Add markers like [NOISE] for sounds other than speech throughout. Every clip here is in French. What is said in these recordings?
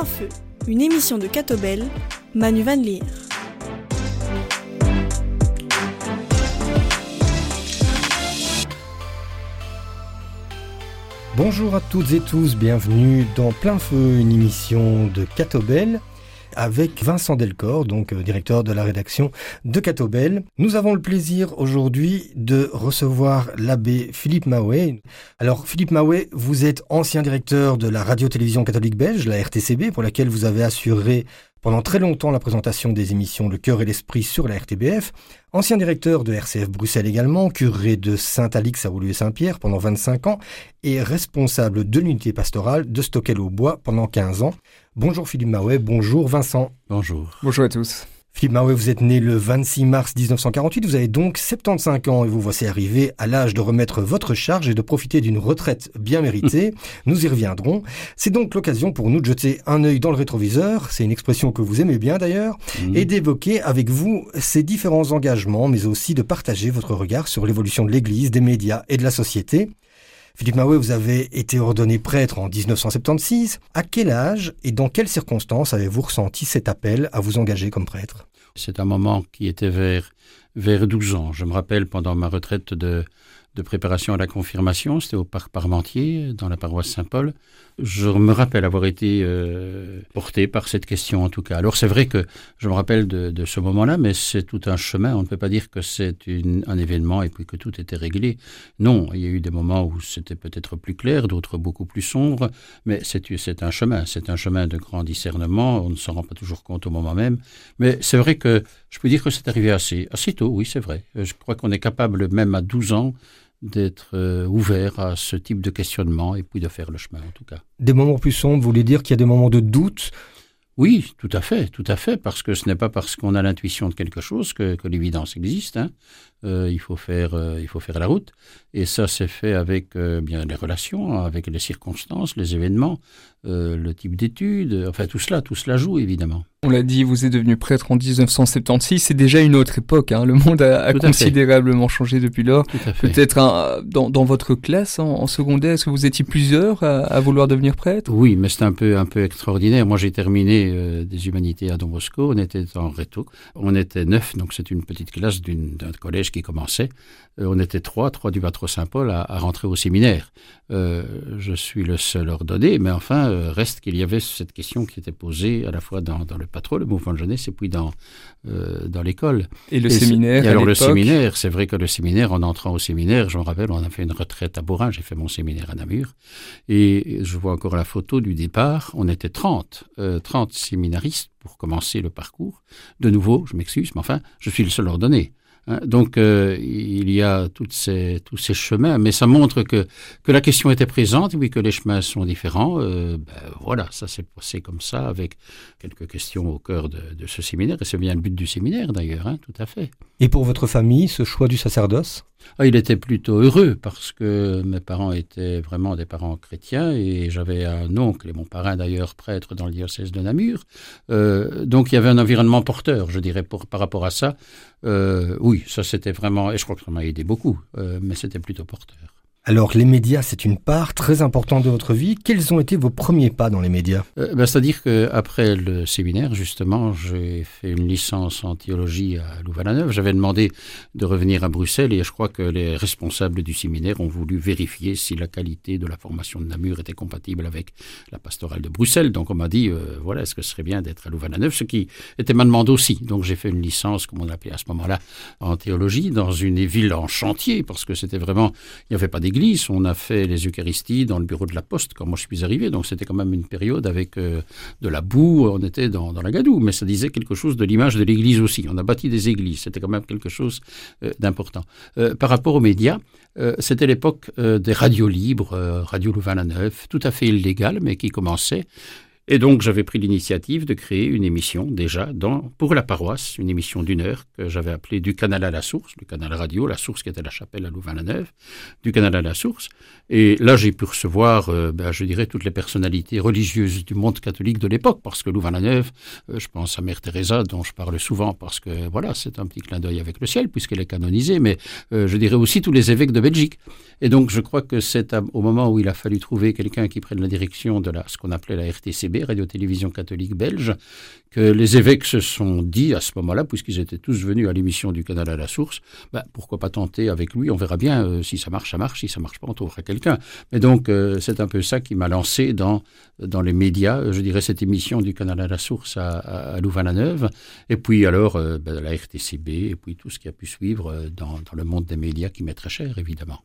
Plein Feu, une émission de Catobel, Manu Van Leer. Bonjour à toutes et tous, bienvenue dans Plein Feu, une émission de Catobel avec Vincent Delcor, donc euh, directeur de la rédaction de Catobel. Nous avons le plaisir aujourd'hui de recevoir l'abbé Philippe Mahouet. Alors Philippe Mahouet, vous êtes ancien directeur de la radio-télévision catholique belge, la RTCB, pour laquelle vous avez assuré pendant très longtemps la présentation des émissions Le cœur et l'esprit sur la RTBF, ancien directeur de RCF Bruxelles également, curé de Saint-Alix à et saint pierre pendant 25 ans et responsable de l'unité pastorale de Stockel-au-Bois pendant 15 ans. Bonjour Philippe Mahouet, bonjour Vincent. Bonjour. Bonjour à tous. Philippe Mahouet, vous êtes né le 26 mars 1948, vous avez donc 75 ans et vous voici arrivé à l'âge de remettre votre charge et de profiter d'une retraite bien méritée. [LAUGHS] nous y reviendrons. C'est donc l'occasion pour nous de jeter un œil dans le rétroviseur, c'est une expression que vous aimez bien d'ailleurs, mmh. et d'évoquer avec vous ces différents engagements, mais aussi de partager votre regard sur l'évolution de l'Église, des médias et de la société. Philippe Mahouet, vous avez été ordonné prêtre en 1976. À quel âge et dans quelles circonstances avez-vous ressenti cet appel à vous engager comme prêtre? C'est un moment qui était vers, vers 12 ans. Je me rappelle pendant ma retraite de, de préparation à la confirmation, c'était au parc Parmentier, dans la paroisse Saint-Paul. Je me rappelle avoir été euh, porté par cette question en tout cas. Alors c'est vrai que je me rappelle de, ce moment-là, mais c'est tout un chemin. On ne peut pas dire que c'est un événement et puis que tout était réglé. Non, il y a eu des moments où c'était peut-être plus clair, d'autres beaucoup plus sombres, mais c'est un chemin. C'est un chemin de grand discernement. On ne s'en rend pas toujours compte au moment même. Mais c'est vrai que je peux dire que c'est arrivé assez, assez tôt, oui, c'est vrai. Je crois qu'on est capable, même à 12 ans, d'être euh, ouvert à ce type de questionnement et puis de faire le chemin en tout cas. Des moments plus sombres, vous voulez dire qu'il y a des moments de doute? Oui, tout à fait, tout à fait, parce que ce n'est pas parce qu'on a l'intuition de quelque chose que, l'évidence existe. Hein. Euh, il faut faire, euh, il faut faire la route, et ça c'est fait avec bien les relations, avec les circonstances, les événements, le type d'études, enfin tout cela, tout cela joue évidemment. On l'a dit, vous êtes devenu prêtre en 1976. C'est déjà une autre époque. Hein. Le monde a, considérablement changé depuis lors. Peut-être dans, dans, votre classe en, secondaire, est-ce que vous étiez plusieurs à, vouloir devenir prêtre? Oui, mais c'est un peu un peu extraordinaire. Moi, j'ai terminé euh, des humanités à Don Bosco. On était en réto. On était neuf, donc c'est une petite classe d'un collège qui commençait. Euh, on était trois, trois du Patro Saint-Paul à, rentrer au séminaire. Euh, je suis le seul ordonné, mais enfin, reste qu'il y avait cette question qui était posée à la fois dans, dans le pas trop le mouvement de jeunesse, et puis dans, euh, dans l'école. Et le séminaire Alors le séminaire, c'est vrai que le séminaire, en entrant au séminaire, je me rappelle, on a fait une retraite à Bourrin, j'ai fait mon séminaire à Namur, et je vois encore la photo du départ, on était 30, 30 euh, séminaristes pour commencer le parcours. De nouveau, je m'excuse, mais enfin, je suis le seul ordonné. Hein, donc euh, il y a ces, tous ces chemins, mais ça montre que, que la question était présente, oui, que les chemins sont différents. Euh, ben, voilà, ça s'est passé comme ça, avec quelques questions au cœur de, de ce séminaire, et c'est bien le but du séminaire d'ailleurs, hein, tout à fait. Et pour votre famille, ce choix du sacerdoce? Ah, il était plutôt heureux parce que mes parents étaient vraiment des parents chrétiens et j'avais un oncle et mon parrain d'ailleurs prêtre dans le diocèse de Namur. Euh, donc il y avait un environnement porteur, je dirais, par rapport à ça. Euh, oui, ça c'était vraiment, et je crois que ça m'a aidé beaucoup, euh, mais c'était plutôt porteur. Alors les médias, c'est une part très importante de votre vie. Quels ont été vos premiers pas dans les médias? Euh, ben, C'est-à-dire qu'après le séminaire, justement, j'ai fait une licence en théologie à Louvain-la-Neuve. J'avais demandé de revenir à Bruxelles et je crois que les responsables du séminaire ont voulu vérifier si la qualité de la formation de Namur était compatible avec la pastorale de Bruxelles. Donc on m'a dit, euh, voilà, est-ce que ce serait bien d'être à Louvain-la-Neuve Ce qui était ma demande aussi. Donc j'ai fait une licence, comme on l'appelait à ce moment-là, en théologie dans une ville en chantier parce que c'était vraiment, il n'y avait pas d'église on a fait les Eucharisties dans le bureau de la Poste quand moi je suis arrivé. Donc c'était quand même une période avec euh, de la boue. On était dans, la gadoue, mais ça disait quelque chose de l'image de l'Église aussi. On a bâti des églises. C'était quand même quelque chose euh, d'important. Euh, par rapport aux médias, c'était l'époque des radios libres, Radio Louvain-la-Neuve, tout à fait illégales, mais qui commençaient. Et donc j'avais pris l'initiative de créer une émission déjà dans, pour la paroisse, une émission d'une heure que j'avais appelée Du canal à la source, le canal radio, la source qui était la chapelle à Louvain-la-Neuve, du canal à la source. Et là j'ai pu recevoir, euh, ben, je dirais, toutes les personnalités religieuses du monde catholique de l'époque, parce que Louvain-la-Neuve, euh, je pense à Mère Teresa, dont je parle souvent, parce que voilà, c'est un petit clin d'œil avec le ciel, puisqu'elle est canonisée, mais euh, je dirais aussi tous les évêques de Belgique. Et donc je crois que c'est au moment où il a fallu trouver quelqu'un qui prenne la direction de la, ce qu'on appelait la RTC RTCB, Radio-Télévision Catholique Belge, que les évêques se sont dit à ce moment-là, puisqu'ils étaient tous venus à l'émission du canal à la source, bah, pourquoi pas tenter avec lui, on verra bien, euh, si ça marche, ça marche, si ça marche pas, on trouvera quelqu'un. Mais donc, euh, c'est un peu ça qui m'a lancé dans, dans les médias, je dirais cette émission du canal à la source à, à, Louvain-la-Neuve, et puis alors bah, la RTCB, et puis tout ce qui a pu suivre dans, dans le monde des médias qui m'est très cher, évidemment.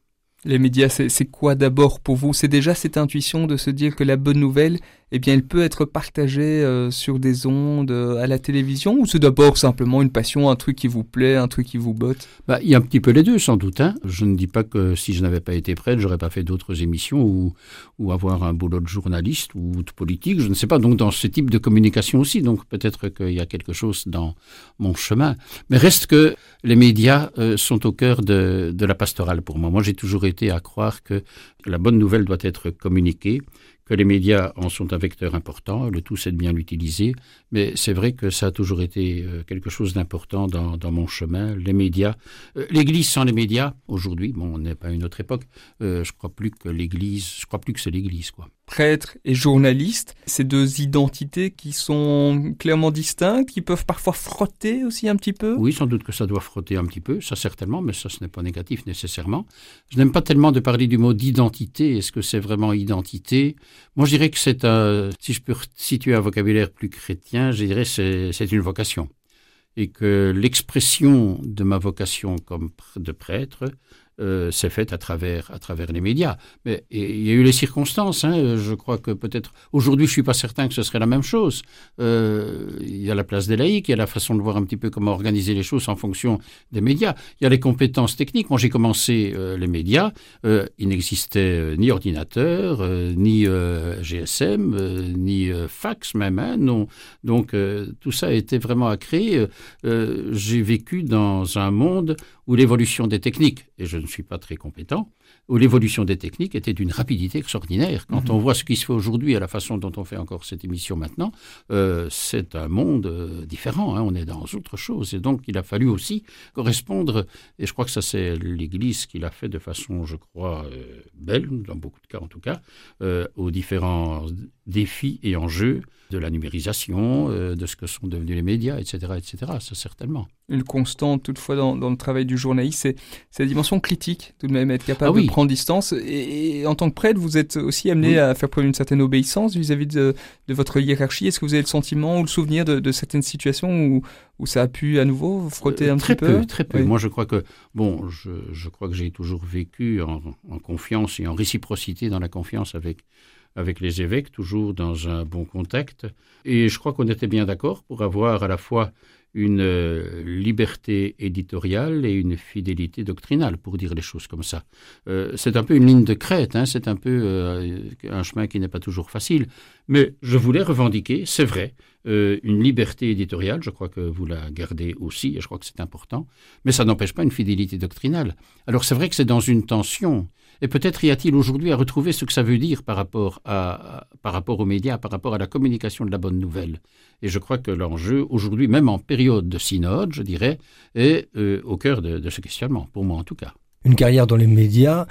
Les médias, c'est quoi d'abord pour vous? C'est déjà cette intuition de se dire que la bonne nouvelle, eh bien, elle peut être partagée euh, sur des ondes, euh, à la télévision, ou c'est d'abord simplement une passion, un truc qui vous plaît, un truc qui vous botte? Bah, Il y a un petit peu les deux, sans doute. Hein. Je ne dis pas que si je n'avais pas été prêtre, j'aurais pas fait d'autres émissions ou, ou avoir un boulot de journaliste ou de politique, je ne sais pas. Donc, dans ce type de communication aussi, donc peut-être qu'il y a quelque chose dans mon chemin. Mais reste que les médias euh, sont au cœur de, de la pastorale pour moi. Moi, j'ai toujours été à croire que la bonne nouvelle doit être communiquée, que les médias en sont un vecteur important, le tout c'est de bien l'utiliser, mais c'est vrai que ça a toujours été euh, quelque chose d'important dans, mon chemin. Les médias, euh, l'Église sans les médias, aujourd'hui, bon, on n'est pas à une autre époque, euh, je crois plus que l'Église, je crois plus que c'est l'Église, quoi prêtre et journaliste, ces deux identités qui sont clairement distinctes, qui peuvent parfois frotter aussi un petit peu? Oui, sans doute que ça doit frotter un petit peu, ça certainement, mais ça ce n'est pas négatif nécessairement. Je n'aime pas tellement de parler du mot d'identité, est-ce que c'est vraiment identité? Moi je dirais que c'est un, si je peux situer un vocabulaire plus chrétien, je dirais c'est c'est une vocation. Et que l'expression de ma vocation comme de prêtre, euh, s'est faite à travers, à travers les médias. Mais il y a eu les circonstances. Hein. Je crois que peut-être aujourd'hui, je suis pas certain que ce serait la même chose. Euh, il y a la place des laïcs, il y a la façon de voir un petit peu comment organiser les choses en fonction des médias. Il y a les compétences techniques. Moi, j'ai commencé euh, les médias. Euh, il n'existait ni ordinateur, ni GSM, ni fax même. Hein, non. Donc tout ça a été vraiment à créer. j'ai vécu dans un monde où l'évolution des techniques, et je ne suis pas très compétent, où l'évolution des techniques était d'une rapidité extraordinaire. Quand mhm. on voit ce qui se fait aujourd'hui à la façon dont on fait encore cette émission maintenant, euh, c'est un monde euh, différent. Hein, on est dans autre chose. Et donc, il a fallu aussi correspondre, et je crois que ça, c'est l'Église qui l'a fait de façon, je crois, euh, belle, dans beaucoup de cas en tout cas, aux différents défis et enjeux de la numérisation, de ce que sont devenus les médias, etc., etc. Ça, certainement. Une constante, toutefois, dans, le travail du journaliste, c'est la dimension critique, tout de même, être capable ah de prendre distance. Et, en tant que prêtre, vous êtes aussi amené à faire preuve d'une certaine obéissance vis-à-vis de, votre hiérarchie. Est-ce que vous avez le sentiment ou le souvenir de, certaines situations où, où ça a pu à nouveau frotter un très petit peu, Très peu. Moi, je crois que bon, je, je crois que j'ai toujours vécu en, en, confiance et en réciprocité dans la confiance avec avec les évêques, toujours dans un bon contact. Et je crois qu'on était bien d'accord pour avoir à la fois une euh, liberté éditoriale et une fidélité doctrinale, pour dire les choses comme ça. Euh, c'est un peu une ligne de crête, hein, c'est un peu euh, un chemin qui n'est pas toujours facile, mais je voulais revendiquer, c'est vrai, une liberté éditoriale, je crois que vous la gardez aussi, et je crois que c'est important, mais ça n'empêche pas une fidélité doctrinale. Alors c'est vrai que c'est dans une tension, et peut-être y a-t-il aujourd'hui à retrouver ce que ça veut dire par rapport, à, par rapport aux médias, par rapport à la communication de la bonne nouvelle. Et je crois que l'enjeu, aujourd'hui, même en période de synode, je dirais, est euh, au cœur de, de ce questionnement, pour moi en tout cas. Une carrière dans les médias,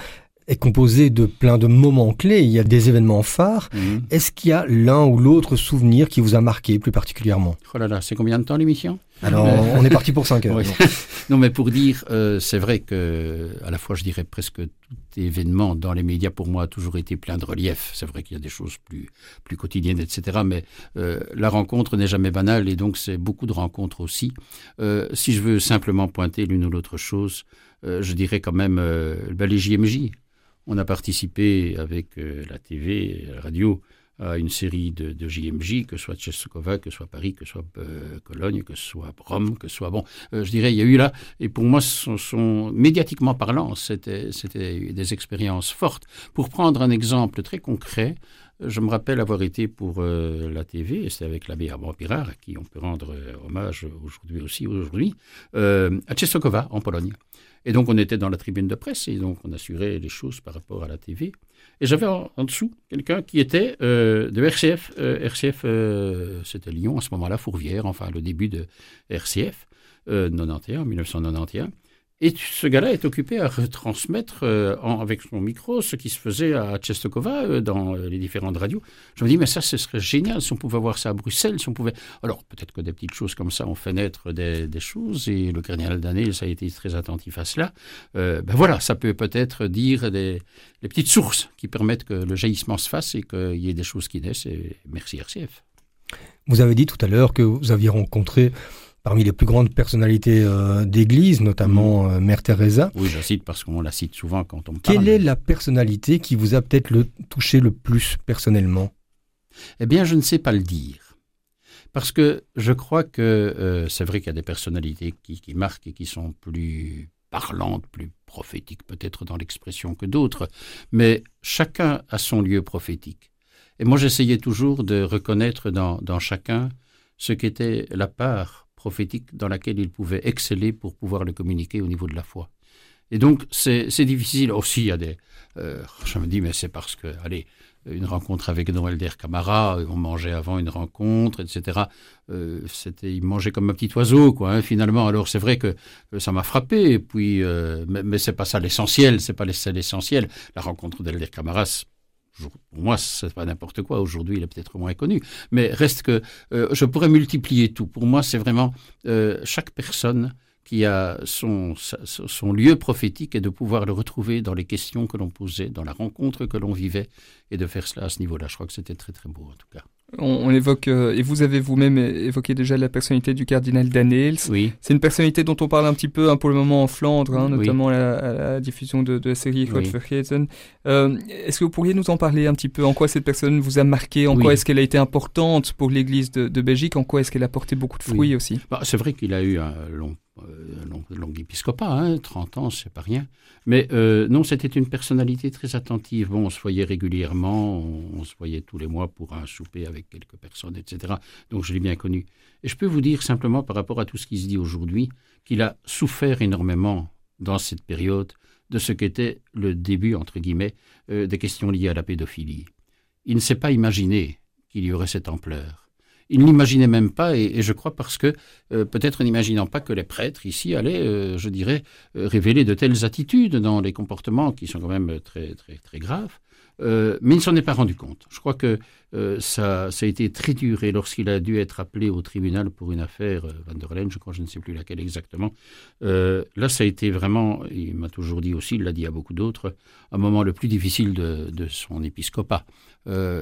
est composé de plein de moments clés, il y a des événements phares. Mhm. Est-ce qu'il y a l'un ou l'autre souvenir qui vous a marqué plus particulièrement? Oh là là, c'est combien de temps l'émission? Alors, on est parti pour 5 [LAUGHS] heures. [LAUGHS] non, mais pour dire, euh, c'est vrai que, à la fois, je dirais presque tout événement dans les médias, pour moi, a toujours été plein de relief. C'est vrai qu'il y a des choses plus, plus quotidiennes, etc. Mais euh, la rencontre n'est jamais banale et donc c'est beaucoup de rencontres aussi. Euh, si je veux simplement pointer l'une ou l'autre chose, je dirais quand même ben, les JMJ. On a participé avec euh, la TV, la radio, à une série de, de JMJ, que ce soit Tcheskova, que ce soit Paris, que ce soit euh, Cologne, que ce soit Rome, que ce soit bon. Euh, je dirais, il y a eu là, et pour moi, sont, médiatiquement parlant, c'était des expériences fortes. Pour prendre un exemple très concret, je me rappelle avoir été pour la TV, et c'était avec l'abbé Armand Pirard, à qui on peut rendre hommage aujourd'hui aussi, aujourd'hui, à Tcheskova, en Pologne. Et donc, on était dans la tribune de presse et donc on assurait les choses par rapport à la TV. Et j'avais en, dessous quelqu'un qui était euh, de RCF. Euh, RCF, euh, c'était Lyon à ce moment-là, Fourvière, enfin le début de RCF, 91, 1991. Et ce gars-là est occupé à retransmettre euh, avec son micro ce qui se faisait à Tchestokova euh, dans euh, les différentes radios. Je me dis, mais ça, ce serait génial si on pouvait voir ça à Bruxelles, si on pouvait... Alors, peut-être que des petites choses comme ça ont fait naître des, choses, et le cardinal Daniel, ça a été très attentif à cela. ben voilà, ça peut peut-être dire des, les petites sources qui permettent que le jaillissement se fasse et qu'il y ait des choses qui naissent, et merci RCF. Vous avez dit tout à l'heure que vous aviez rencontré parmi les plus grandes personnalités euh, d'Église, notamment mm. euh, Mère Teresa. Oui, je cite parce qu'on la cite souvent quand on parle. Quelle est la personnalité qui vous a peut-être le touché le plus personnellement? Eh bien, je ne sais pas le dire. Parce que je crois que euh, c'est vrai qu'il y a des personnalités qui, qui, marquent et qui sont plus parlantes, plus prophétiques peut-être dans l'expression que d'autres, mais chacun a son lieu prophétique. Et moi j'essayais toujours de reconnaître dans, dans chacun ce qu'était la part prophétique dans laquelle il pouvait exceller pour pouvoir le communiquer au niveau de la foi. Et donc, c'est difficile. Aussi, il y a des. Euh, je me dis, mais c'est parce que, allez, une rencontre avec Noël Der Camara, on mangeait avant une rencontre, etc. Euh, c'était, il mangeait comme un petit oiseau, quoi. Hein, finalement, alors c'est vrai que euh, ça m'a frappé. Puis, mais, mais c'est pas ça l'essentiel. C'est pas l'essentiel. La rencontre d'Elder Camara, moi, c'est pas n'importe quoi. Aujourd'hui, il est peut-être moins connu. Mais reste que euh, je pourrais multiplier tout. Pour moi, c'est vraiment euh, chaque personne qui a son, son lieu prophétique et de pouvoir le retrouver dans les questions que l'on posait, dans la rencontre que l'on vivait, et de faire cela à ce niveau-là. Je crois que c'était très très beau en tout cas. On, évoque, euh, et vous avez vous-même évoqué déjà la personnalité du cardinal Daniels. Oui. C'est une personnalité dont on parle un petit peu hein, pour le moment en Flandre, hein, notamment à, la, diffusion de, la série Rod euh, est-ce que vous pourriez nous en parler un petit peu? En quoi cette personne vous a marqué? En quoi est-ce qu'elle a été importante pour l'Église de, Belgique? En quoi est-ce qu'elle a porté beaucoup de fruits aussi? Bah, C'est vrai qu'il a eu un long euh, long, long, épiscopat, hein, 30 ans, c'est pas rien. Mais euh, non, c'était une personnalité très attentive. Bon, on se voyait régulièrement, on, se voyait tous les mois pour un souper avec quelques personnes, etc. Donc je l'ai bien connu. Et je peux vous dire simplement par rapport à tout ce qui se dit aujourd'hui, qu'il a souffert énormément dans cette période de ce qu'était le début, entre guillemets, euh, des questions liées à la pédophilie. Il ne s'est pas imaginé qu'il y aurait cette ampleur. Il n'imaginait même pas, et, je crois parce que, euh, peut-être n'imaginant pas que les prêtres ici allaient, euh, je dirais, euh, révéler de telles attitudes dans les comportements qui sont quand même très, très, très graves. mais il s'en est pas rendu compte. Je crois que ça, ça, a été très dur et lorsqu'il a dû être appelé au tribunal pour une affaire Van der Leyen, je crois, je ne sais plus laquelle exactement, là ça a été vraiment, il m'a toujours dit aussi, il l'a dit à beaucoup d'autres, un moment le plus difficile de son épiscopat.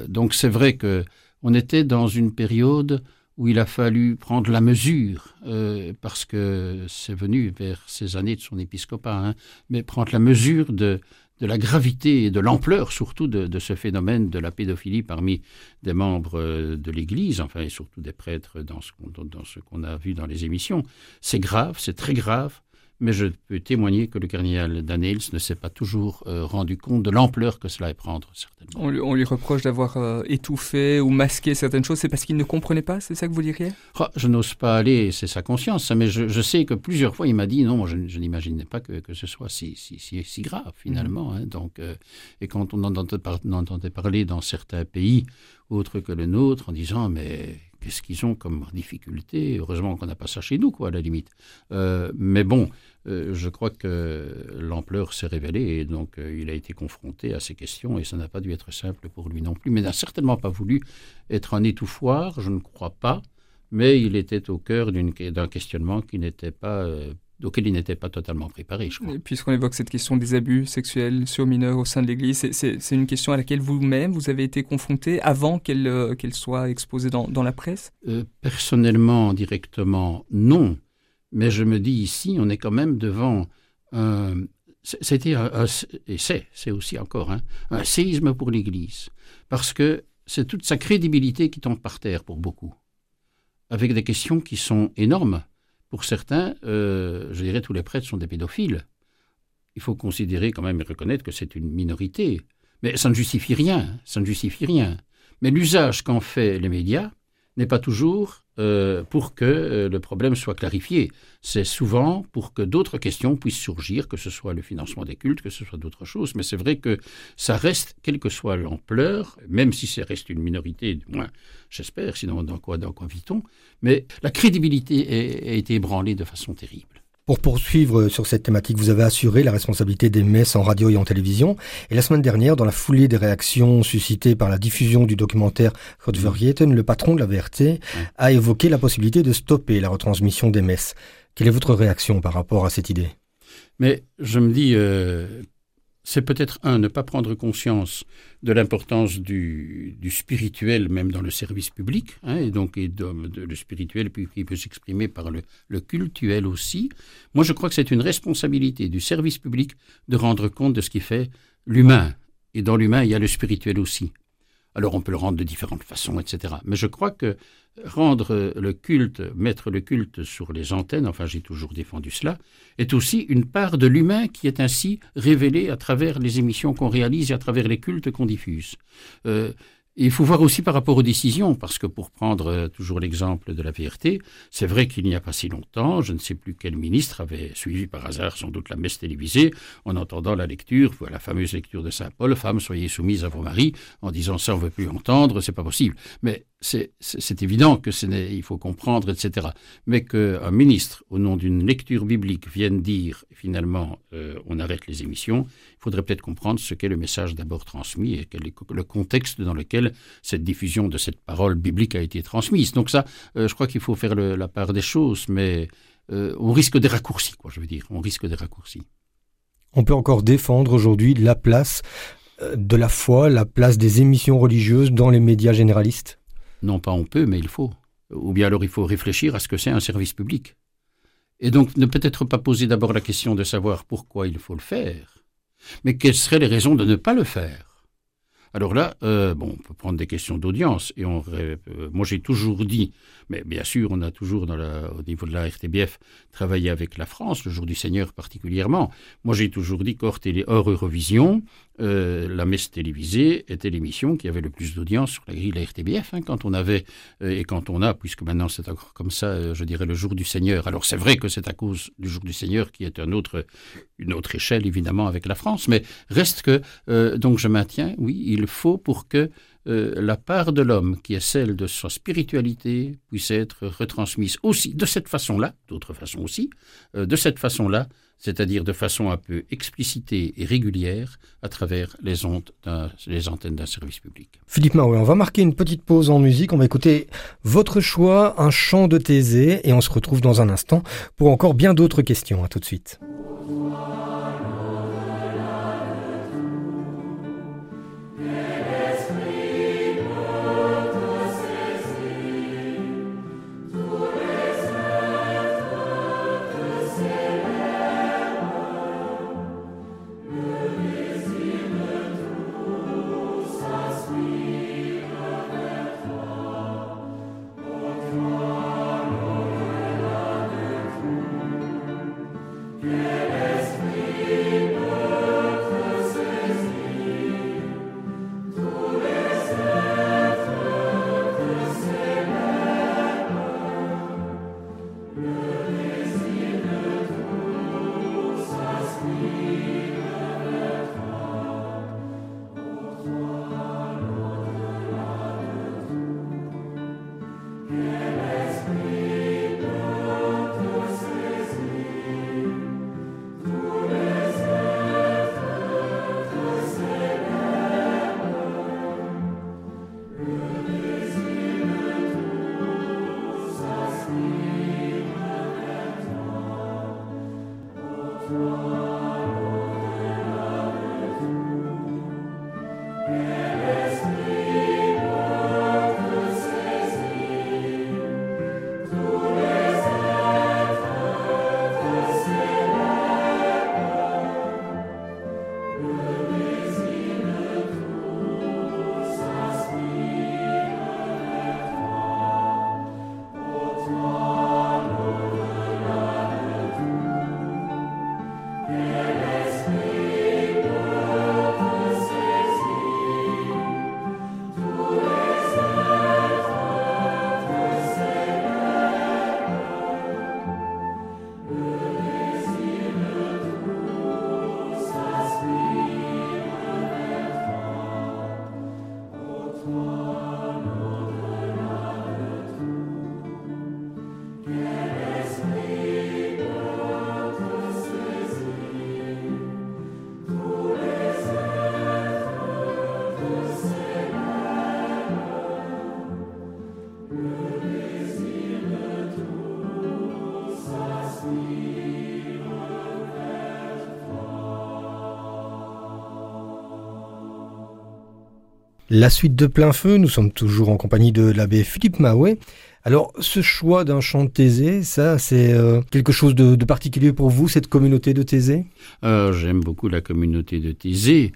donc c'est vrai que on était dans une période où il a fallu prendre la mesure, euh, parce que c'est venu vers ces années de son épiscopat, hein, mais prendre la mesure de, de la gravité et de l'ampleur surtout de, ce phénomène de la pédophilie parmi des membres euh, de l'Église, enfin et surtout des prêtres dans ce qu'on a vu dans les émissions. C'est grave, c'est très grave, mais je peux témoigner que le cardinal Daniels ne s'est pas toujours euh, rendu compte de l'ampleur que cela est prendre, certainement. On lui, reproche d'avoir euh, étouffé ou masqué certaines choses, c'est parce qu'il ne comprenait pas, c'est ça que vous diriez? Ah, Je n'ose pas aller, c'est sa conscience, mais je, sais que plusieurs fois il m'a dit non, je, n'imaginais pas que, ce soit si, si, si, grave finalement. Mhm. Hein. donc, euh, et quand on entendait, entendait parler dans certains pays autres que le nôtre en disant mais qu'est-ce qu'ils ont comme difficulté Heureusement qu'on n'a pas ça chez nous, quoi, à la limite. Euh, mais bon, euh, je crois que l'ampleur s'est révélée et donc euh, il a été confronté à ces questions et ça n'a pas dû être simple pour lui non plus. Mais n'a certainement pas voulu être un étouffoir, je ne crois pas. Mais il était au cœur d'un questionnement qui n'était pas auquel il n'était pas totalement préparé, je crois. Puisqu'on évoque cette question des abus sexuels sur mineurs au sein de l'Église, c'est une question à laquelle vous-même, vous avez été confronté avant qu'elle euh, soit exposée dans, dans la presse? Euh, Personnellement, directement, non. Mais je me dis ici, on est quand même devant un... C'était et c'est, c'est aussi encore hein, un séisme pour l'Église. Parce que c'est toute sa crédibilité qui tombe par terre pour beaucoup. Avec des questions qui sont énormes pour certains, euh, je dirais tous les prêtres sont des pédophiles. Il faut considérer quand même et reconnaître que c'est une minorité. Mais ça ne justifie rien, ça ne justifie rien. Mais l'usage qu'en fait les médias n'est pas toujours euh, pour que euh, le problème soit clarifié. C'est souvent pour que d'autres questions puissent surgir, que ce soit le financement des cultes, que ce soit d'autres choses. Mais c'est vrai que ça reste, quelle que soit l'ampleur, même si ça reste une minorité, du moins j'espère, sinon dans quoi, dans quoi vit-on, mais la crédibilité a, été ébranlée de façon terrible. Pour poursuivre sur cette thématique, vous avez assuré la responsabilité des messes en radio et en télévision. Et la semaine dernière, dans la foulée des réactions suscitées par la diffusion du documentaire Godvergeten, le patron de la VRT a évoqué la possibilité de stopper la retransmission des messes. Quelle est votre réaction par rapport à cette idée? Mais je me dis, euh, c'est peut-être un, ne pas prendre conscience de l'importance du, spirituel, même dans le service public, hein, et donc et de, le spirituel qui peut s'exprimer par le, le, cultuel aussi. Moi, je crois que c'est une responsabilité du service public de rendre compte de ce qui fait l'humain. Et dans l'humain, il y a le spirituel aussi. Alors on peut le rendre de différentes façons, etc. Mais je crois que rendre le culte, mettre le culte sur les antennes, enfin j'ai toujours défendu cela, est aussi une part de l'humain qui est ainsi révélée à travers les émissions qu'on réalise et à travers les cultes qu'on diffuse. Euh, il faut voir aussi par rapport aux décisions, parce que pour prendre euh, toujours l'exemple de la VRT, c'est vrai qu'il n'y a pas si longtemps, je ne sais plus quel ministre avait suivi par hasard sans doute la messe télévisée en entendant la lecture, la fameuse lecture de Saint Paul, Femmes, soyez soumises à vos maris, en disant ça on veut plus entendre, c'est pas possible. Mais c'est évident que il faut comprendre, etc. Mais qu'un ministre, au nom d'une lecture biblique, vienne dire finalement euh, on arrête les émissions, il faudrait peut-être comprendre ce qu'est le message d'abord transmis et quel est le contexte dans lequel cette diffusion de cette parole biblique a été transmise. Donc ça, euh, je crois qu'il faut faire la part des choses, mais euh, on risque des raccourcis, quoi, je veux dire, on risque des raccourcis. On peut encore défendre aujourd'hui la place de la foi, la place des émissions religieuses dans les médias généralistes? Non pas on peut, mais il faut. Ou bien alors il faut réfléchir à ce que c'est un service public. Et donc ne peut-être pas poser d'abord la question de savoir pourquoi il faut le faire, mais quelles seraient les raisons de ne pas le faire? Alors là, euh, bon, on peut prendre des questions d'audience. Et on, euh, moi, j'ai toujours dit, mais bien sûr, on a toujours, au niveau de la RTBF, travaillé avec la France, le jour du Seigneur particulièrement. Moi, j'ai toujours dit qu'hors hors Eurovision, euh, la messe télévisée était l'émission qui avait le plus d'audience sur la grille de la RTBF. Hein, quand on avait, et quand on a, puisque maintenant c'est encore comme ça, je dirais le jour du Seigneur. Alors c'est vrai que c'est à cause du jour du Seigneur qui est une autre échelle, évidemment, avec la France. Mais reste que, donc je maintiens, oui, il il faut pour que euh, la part de l'homme, qui est celle de sa spiritualité, puisse être retransmise aussi de cette façon-là, d'autres façons aussi, euh, de cette façon-là, c'est-à-dire de façon un peu explicitée et régulière à travers les ondes, les antennes d'un service public. Philippe Marouet, on va marquer une petite pause en musique. On va écouter votre choix, un chant de Thésée, et on se retrouve dans un instant pour encore bien d'autres questions. À tout de suite. La suite de plein feu, nous sommes toujours en compagnie de l'abbé Philippe Mahouet. Alors, ce choix d'un chant de Thésée, ça, c'est euh, quelque chose de, particulier pour vous, cette communauté de Thésée? Euh, J'aime beaucoup la communauté de Thésée.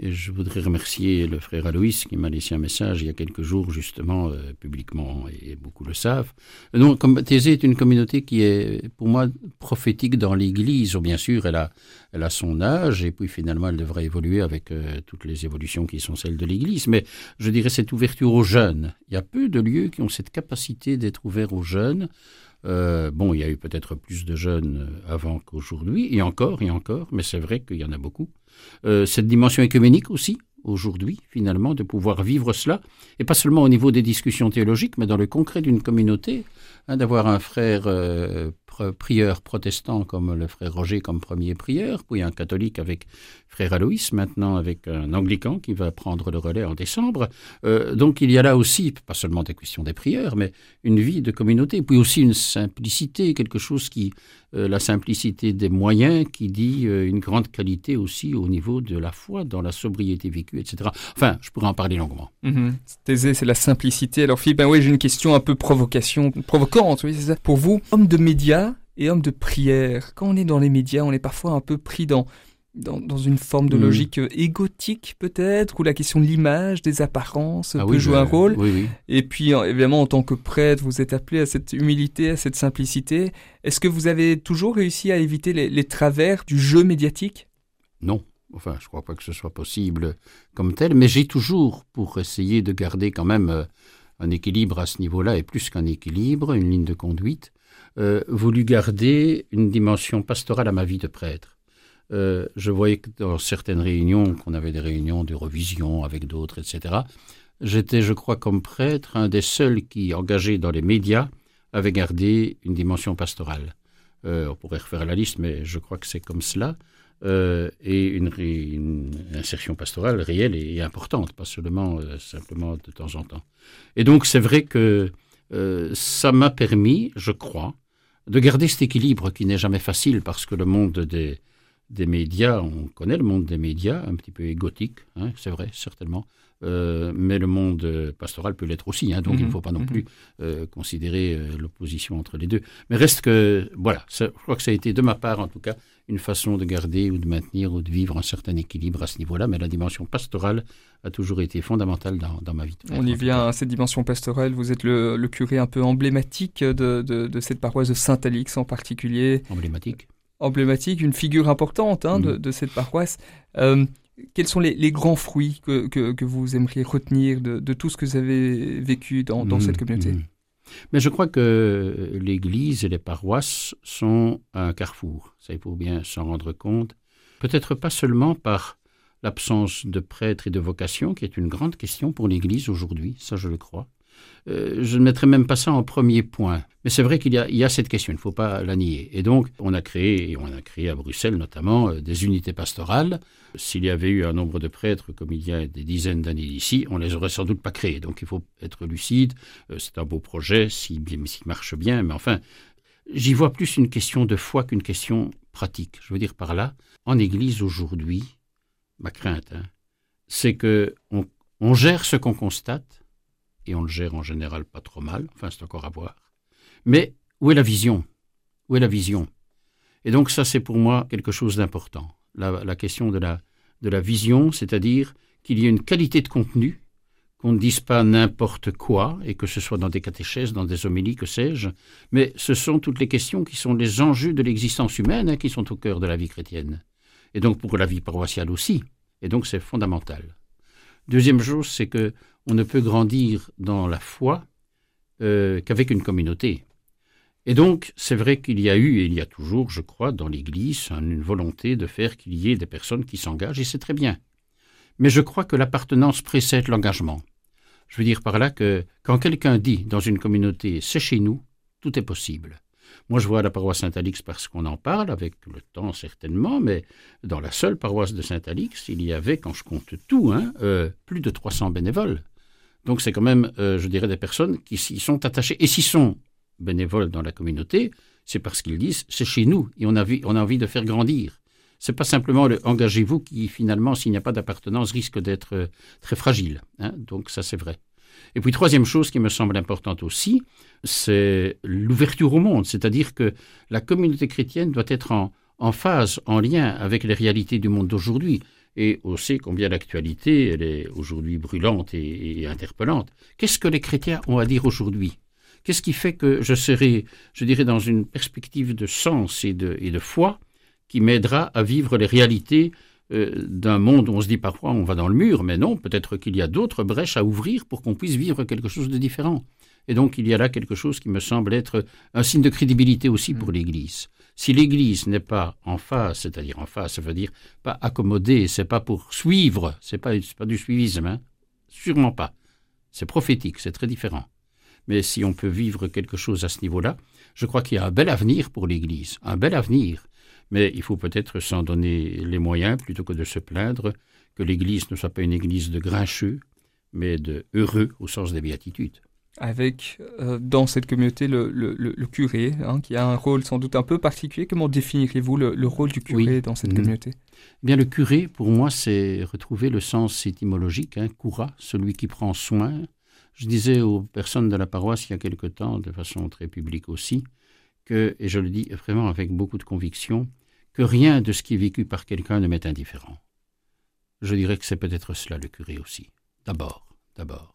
Et je voudrais remercier le frère Aloïs qui m'a laissé un message il y a quelques jours, justement, euh, publiquement, et beaucoup le savent. Donc, Thésée est une communauté qui est, pour moi, prophétique dans l'Église. Bien sûr, elle a, elle a son âge, et puis finalement, elle devrait évoluer avec euh, toutes les évolutions qui sont celles de l'Église. Mais je dirais cette ouverture aux jeunes. Il y a peu de lieux qui ont cette capacité d'être ouverts aux jeunes. Euh, bon, il y a eu peut-être plus de jeunes avant qu'aujourd'hui, et encore, et encore, mais c'est vrai qu'il y en a beaucoup. Euh, cette dimension écuménique aussi, aujourd'hui, finalement, de pouvoir vivre cela, et pas seulement au niveau des discussions théologiques, mais dans le concret d'une communauté, hein, d'avoir un frère euh, prieur protestant comme le frère Roger comme premier prieur, puis un catholique avec frère Aloïs, maintenant avec un anglican qui va prendre le relais en décembre. Euh, donc il y a là aussi, pas seulement des questions des prieurs, mais une vie de communauté, puis aussi une simplicité, quelque chose qui, la simplicité des moyens, qui dit euh, une grande qualité aussi au niveau de la foi, dans la sobriété vécue, etc. Enfin, je pourrais en parler longuement. Mm c'est la simplicité. Alors Philippe, ben oui, j'ai une question un peu provocation, provocante, oui, c'est ça. Pour vous, homme de médias et homme de prière, quand on est dans les médias, on est parfois un peu pris dans dans, une forme de mm. logique euh, égotique peut-être, où la question de l'image, des apparences ah peut jouer un rôle. Et puis évidemment, en tant que prêtre, vous êtes appelé à cette humilité, à cette simplicité. Est-ce que vous avez toujours réussi à éviter les, travers du jeu médiatique? Non. Enfin, je ne crois pas que ce soit possible comme tel, mais j'ai toujours, pour essayer de garder quand même euh, un équilibre à ce niveau-là, et plus qu'un équilibre, une ligne de conduite, euh, voulu garder une dimension pastorale à ma vie de prêtre. Euh, je voyais que dans certaines réunions, qu'on avait des réunions d'Eurovision avec d'autres, etc., j'étais, je crois, comme prêtre, un des seuls qui, engagé dans les médias, avait gardé une dimension pastorale. Euh, on pourrait refaire la liste, mais je crois que c'est comme cela. Euh, et une, insertion pastorale réelle et, importante, pas seulement simplement de temps en temps. Et donc c'est vrai que ça m'a permis, je crois, de garder cet équilibre qui n'est jamais facile parce que le monde des, des médias, on connaît le monde des médias, un petit peu égotique, hein, c'est vrai, certainement, euh, mais le monde pastoral peut l'être aussi, hein, donc il ne mhm, faut pas non mhm. plus euh, considérer euh, l'opposition entre les deux. Mais reste que, voilà, je crois que ça a été de ma part en tout cas une façon de garder ou de maintenir ou de vivre un certain équilibre à ce niveau-là, mais la dimension pastorale a toujours été fondamentale dans, ma vie. On y vient à cette dimension pastorale, vous êtes le, curé un peu emblématique de, de cette paroisse de Saint-Alix en particulier. Emblématique emblématique, une figure importante hein, mm. de, cette paroisse. Euh, quels sont les, grands fruits que, vous aimeriez retenir de, tout ce que vous avez vécu dans, mm, cette communauté? mm. Mais je crois que l'Église et les paroisses sont un carrefour. Ça, il faut bien s'en rendre compte. Peut-être pas seulement par l'absence de prêtres et de vocations, qui est une grande question pour l'Église aujourd'hui, ça je le crois, euh, je ne mettrai même pas ça en premier point. Mais c'est vrai qu'il y, a, cette question, il ne faut pas la nier. Et donc, on a créé, et on a créé à Bruxelles notamment, euh, des unités pastorales. S'il y avait eu un nombre de prêtres comme il y a des dizaines d'années d'ici, on les aurait sans doute pas créés. Donc, il faut être lucide. Euh, c'est un beau projet, s'il si, marche bien, mais enfin, j'y vois plus une question de foi qu'une question pratique. Je veux dire par là, en Église aujourd'hui, ma crainte, hein, c'est que on gère ce qu'on constate et on le gère en général pas trop mal, enfin c'est encore à voir. Mais où est la vision? Où est la vision? Et donc ça c'est pour moi quelque chose d'important. La, question de la, de la vision, c'est-à-dire qu'il y ait une qualité de contenu, qu'on ne dise pas n'importe quoi, et que ce soit dans des catéchèses, dans des homélies, que sais-je, mais ce sont toutes les questions qui sont les enjeux de l'existence humaine hein, qui sont au cœur de la vie chrétienne. Et donc pour la vie paroissiale aussi. Et donc c'est fondamental. Deuxième chose, c'est que on ne peut grandir dans la foi euh, qu'avec une communauté. Et donc, c'est vrai qu'il y a eu, et il y a toujours, je crois, dans l'Église, une volonté de faire qu'il y ait des personnes qui s'engagent, et c'est très bien. Mais je crois que l'appartenance précède l'engagement. Je veux dire par là que quand quelqu'un dit dans une communauté, c'est chez nous, tout est possible. Moi, je vois la paroisse Saint-Alix parce qu'on en parle, avec le temps certainement, mais dans la seule paroisse de Saint-Alix, il y avait, quand je compte tout, hein, euh, plus de 300 bénévoles. Donc c'est quand même, euh, je dirais, des personnes qui s'y sont attachées. Et s'ils sont bénévoles dans la communauté, c'est parce qu'ils disent, c'est chez nous, et on a, on a envie de faire grandir C'est pas simplement le engagez-vous qui, finalement, s'il n'y a pas d'appartenance, risque d'être euh, très fragile. Hein. Donc ça, c'est vrai. Et puis, troisième chose qui me semble importante aussi, c'est l'ouverture au monde. C'est-à-dire que la communauté chrétienne doit être en, phase, en lien avec les réalités du monde d'aujourd'hui. Et on sait combien l'actualité, elle est aujourd'hui brûlante et interpellante. Qu'est-ce que les chrétiens ont à dire aujourd'hui? Qu'est-ce qui fait que je serai, je dirais, dans une perspective de sens et de, et de foi qui m'aidera à vivre les réalités euh, d'un monde où on se dit parfois on va dans le mur, mais non, peut-être qu'il y a d'autres brèches à ouvrir pour qu'on puisse vivre quelque chose de différent. Et donc il y a là quelque chose qui me semble être un signe de crédibilité aussi pour mm. l'Église. Si l'Église n'est pas en face, c'est-à-dire en face, ça veut dire pas accommodée, c'est pas pour suivre, c'est pas, du suivisme, hein, sûrement pas. C'est prophétique, c'est très différent mais si on peut vivre quelque chose à ce niveau-là, je crois qu'il y a un bel avenir pour l'Église, un bel avenir. Mais il faut peut-être s'en donner les moyens plutôt que de se plaindre que l'Église ne soit pas une Église de grincheux, mais de heureux au sens des béatitudes. Avec euh, dans cette communauté le, curé, hein, qui a un rôle sans doute un peu particulier. Comment définiriez-vous le, rôle du curé dans cette communauté? Eh Bien, le curé, pour moi, c'est retrouver le sens étymologique, hein, cura, celui qui prend soin, je disais aux personnes de la paroisse il y a quelque temps, de façon très publique aussi, que, et je le dis vraiment avec beaucoup de conviction, que rien de ce qui est vécu par quelqu'un ne m'est indifférent. Je dirais que c'est peut-être cela le curé aussi. D'abord, d'abord.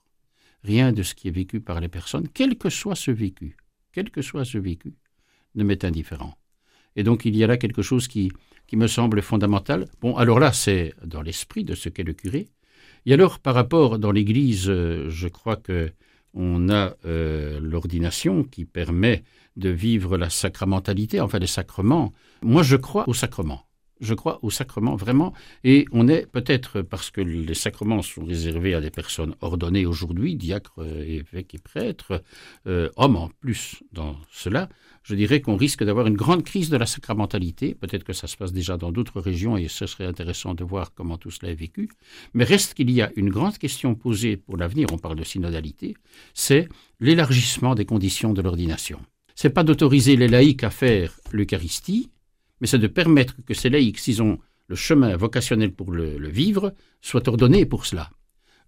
Rien de ce qui est vécu par les personnes, quel que soit ce vécu, quel que soit ce vécu, ne m'est indifférent. Et donc il y a là quelque chose qui, qui me semble fondamental. Bon, alors là, c'est dans l'esprit de ce qu'est le curé, et alors, par rapport dans l'Église, je crois que on a euh, l'ordination qui permet de vivre la sacramentalité, enfin les sacrements. Moi, je crois aux sacrements. Je crois aux sacrements vraiment, et on est peut-être parce que les sacrements sont réservés à des personnes ordonnées aujourd'hui, diacres, évêques et prêtres, euh, hommes en plus dans cela je dirais qu'on risque d'avoir une grande crise de la sacramentalité. Peut-être que ça se passe déjà dans d'autres régions et ce serait intéressant de voir comment tout cela est vécu. Mais reste qu'il y a une grande question posée pour l'avenir, on parle de synodalité, c'est l'élargissement des conditions de l'ordination. C'est pas d'autoriser les laïcs à faire l'Eucharistie, mais c'est de permettre que ces laïcs, s'ils ont le chemin vocationnel pour le, vivre, soient ordonnés pour cela.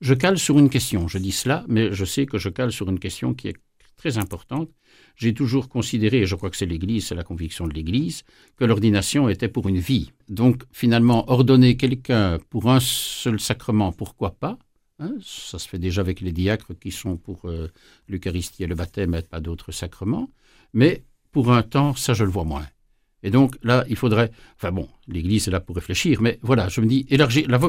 Je cale sur une question, je dis cela, mais je sais que je cale sur une question qui est très importante, j'ai toujours considéré, et je crois que c'est l'Église, c'est la conviction de l'Église, que l'ordination était pour une vie. Donc finalement, ordonner quelqu'un pour un seul sacrement, pourquoi pas hein, Ça se fait déjà avec les diacres qui sont pour euh, l'Eucharistie et le baptême et pas d'autres sacrements. Mais pour un temps, ça je le vois moins. Et donc là, il faudrait, enfin bon, l'Église est là pour réfléchir, mais voilà, je me dis, élargir la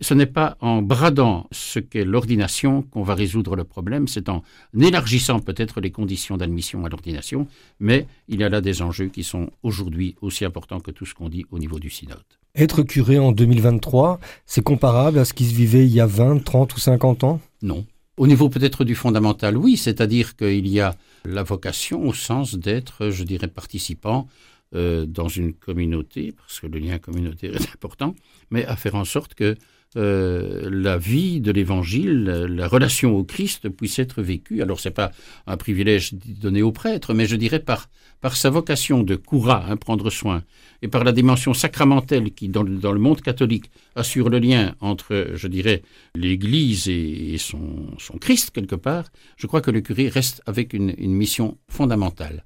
ce n'est pas en bradant ce qu'est l'ordination qu'on va résoudre le problème, c'est en élargissant peut-être les conditions d'admission à l'ordination, mais il y a là des enjeux qui sont aujourd'hui aussi importants que tout ce qu'on dit au niveau du synode. Être curé en 2023, c'est comparable à ce qui se vivait il y a 20, 30 ou 50 ans? Non. Au niveau peut-être du fondamental, oui, c'est-à-dire qu'il y a la vocation au sens d'être, je dirais, participant euh, dans une communauté, parce que le lien communautaire est important, mais à faire en sorte que euh, la vie de l'Évangile, la relation au Christ puisse être vécue. Alors c'est pas un privilège donné aux prêtres, mais je dirais par sa vocation de coura, hein, prendre soin, et par la dimension sacramentelle qui dans, le monde catholique assure le lien entre, je dirais, l'Église et, son, Christ quelque part. Je crois que le curé reste avec une mission fondamentale.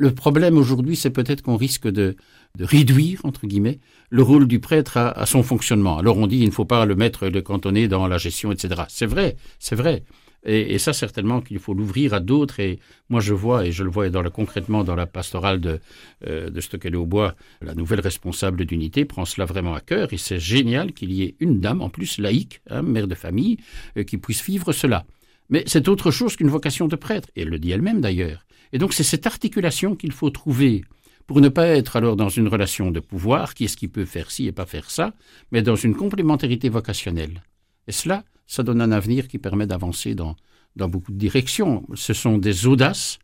Le problème aujourd'hui, c'est peut-être qu'on risque de, réduire, entre guillemets, le rôle du prêtre à, son fonctionnement. Alors on dit il ne faut pas le mettre, le cantonner dans la gestion, etc. C'est vrai, c'est vrai. Et, ça, certainement qu'il faut l'ouvrir à d'autres. Et moi, je vois, et je le vois dans concrètement dans la pastorale de, euh, de au bois la nouvelle responsable d'unité prend cela vraiment à cœur. Et c'est génial qu'il y ait une dame, en plus laïque, hein, mère de famille, euh, qui puisse vivre cela. Mais c'est autre chose qu'une vocation de prêtre. Et elle le dit elle-même d'ailleurs. Et donc c'est cette articulation qu'il faut trouver pour ne pas être alors dans une relation de pouvoir, qui est-ce qui peut faire ci et pas faire ça, mais dans une complémentarité vocationnelle. Et cela, ça donne un avenir qui permet d'avancer dans, dans beaucoup de directions. Ce sont des audaces,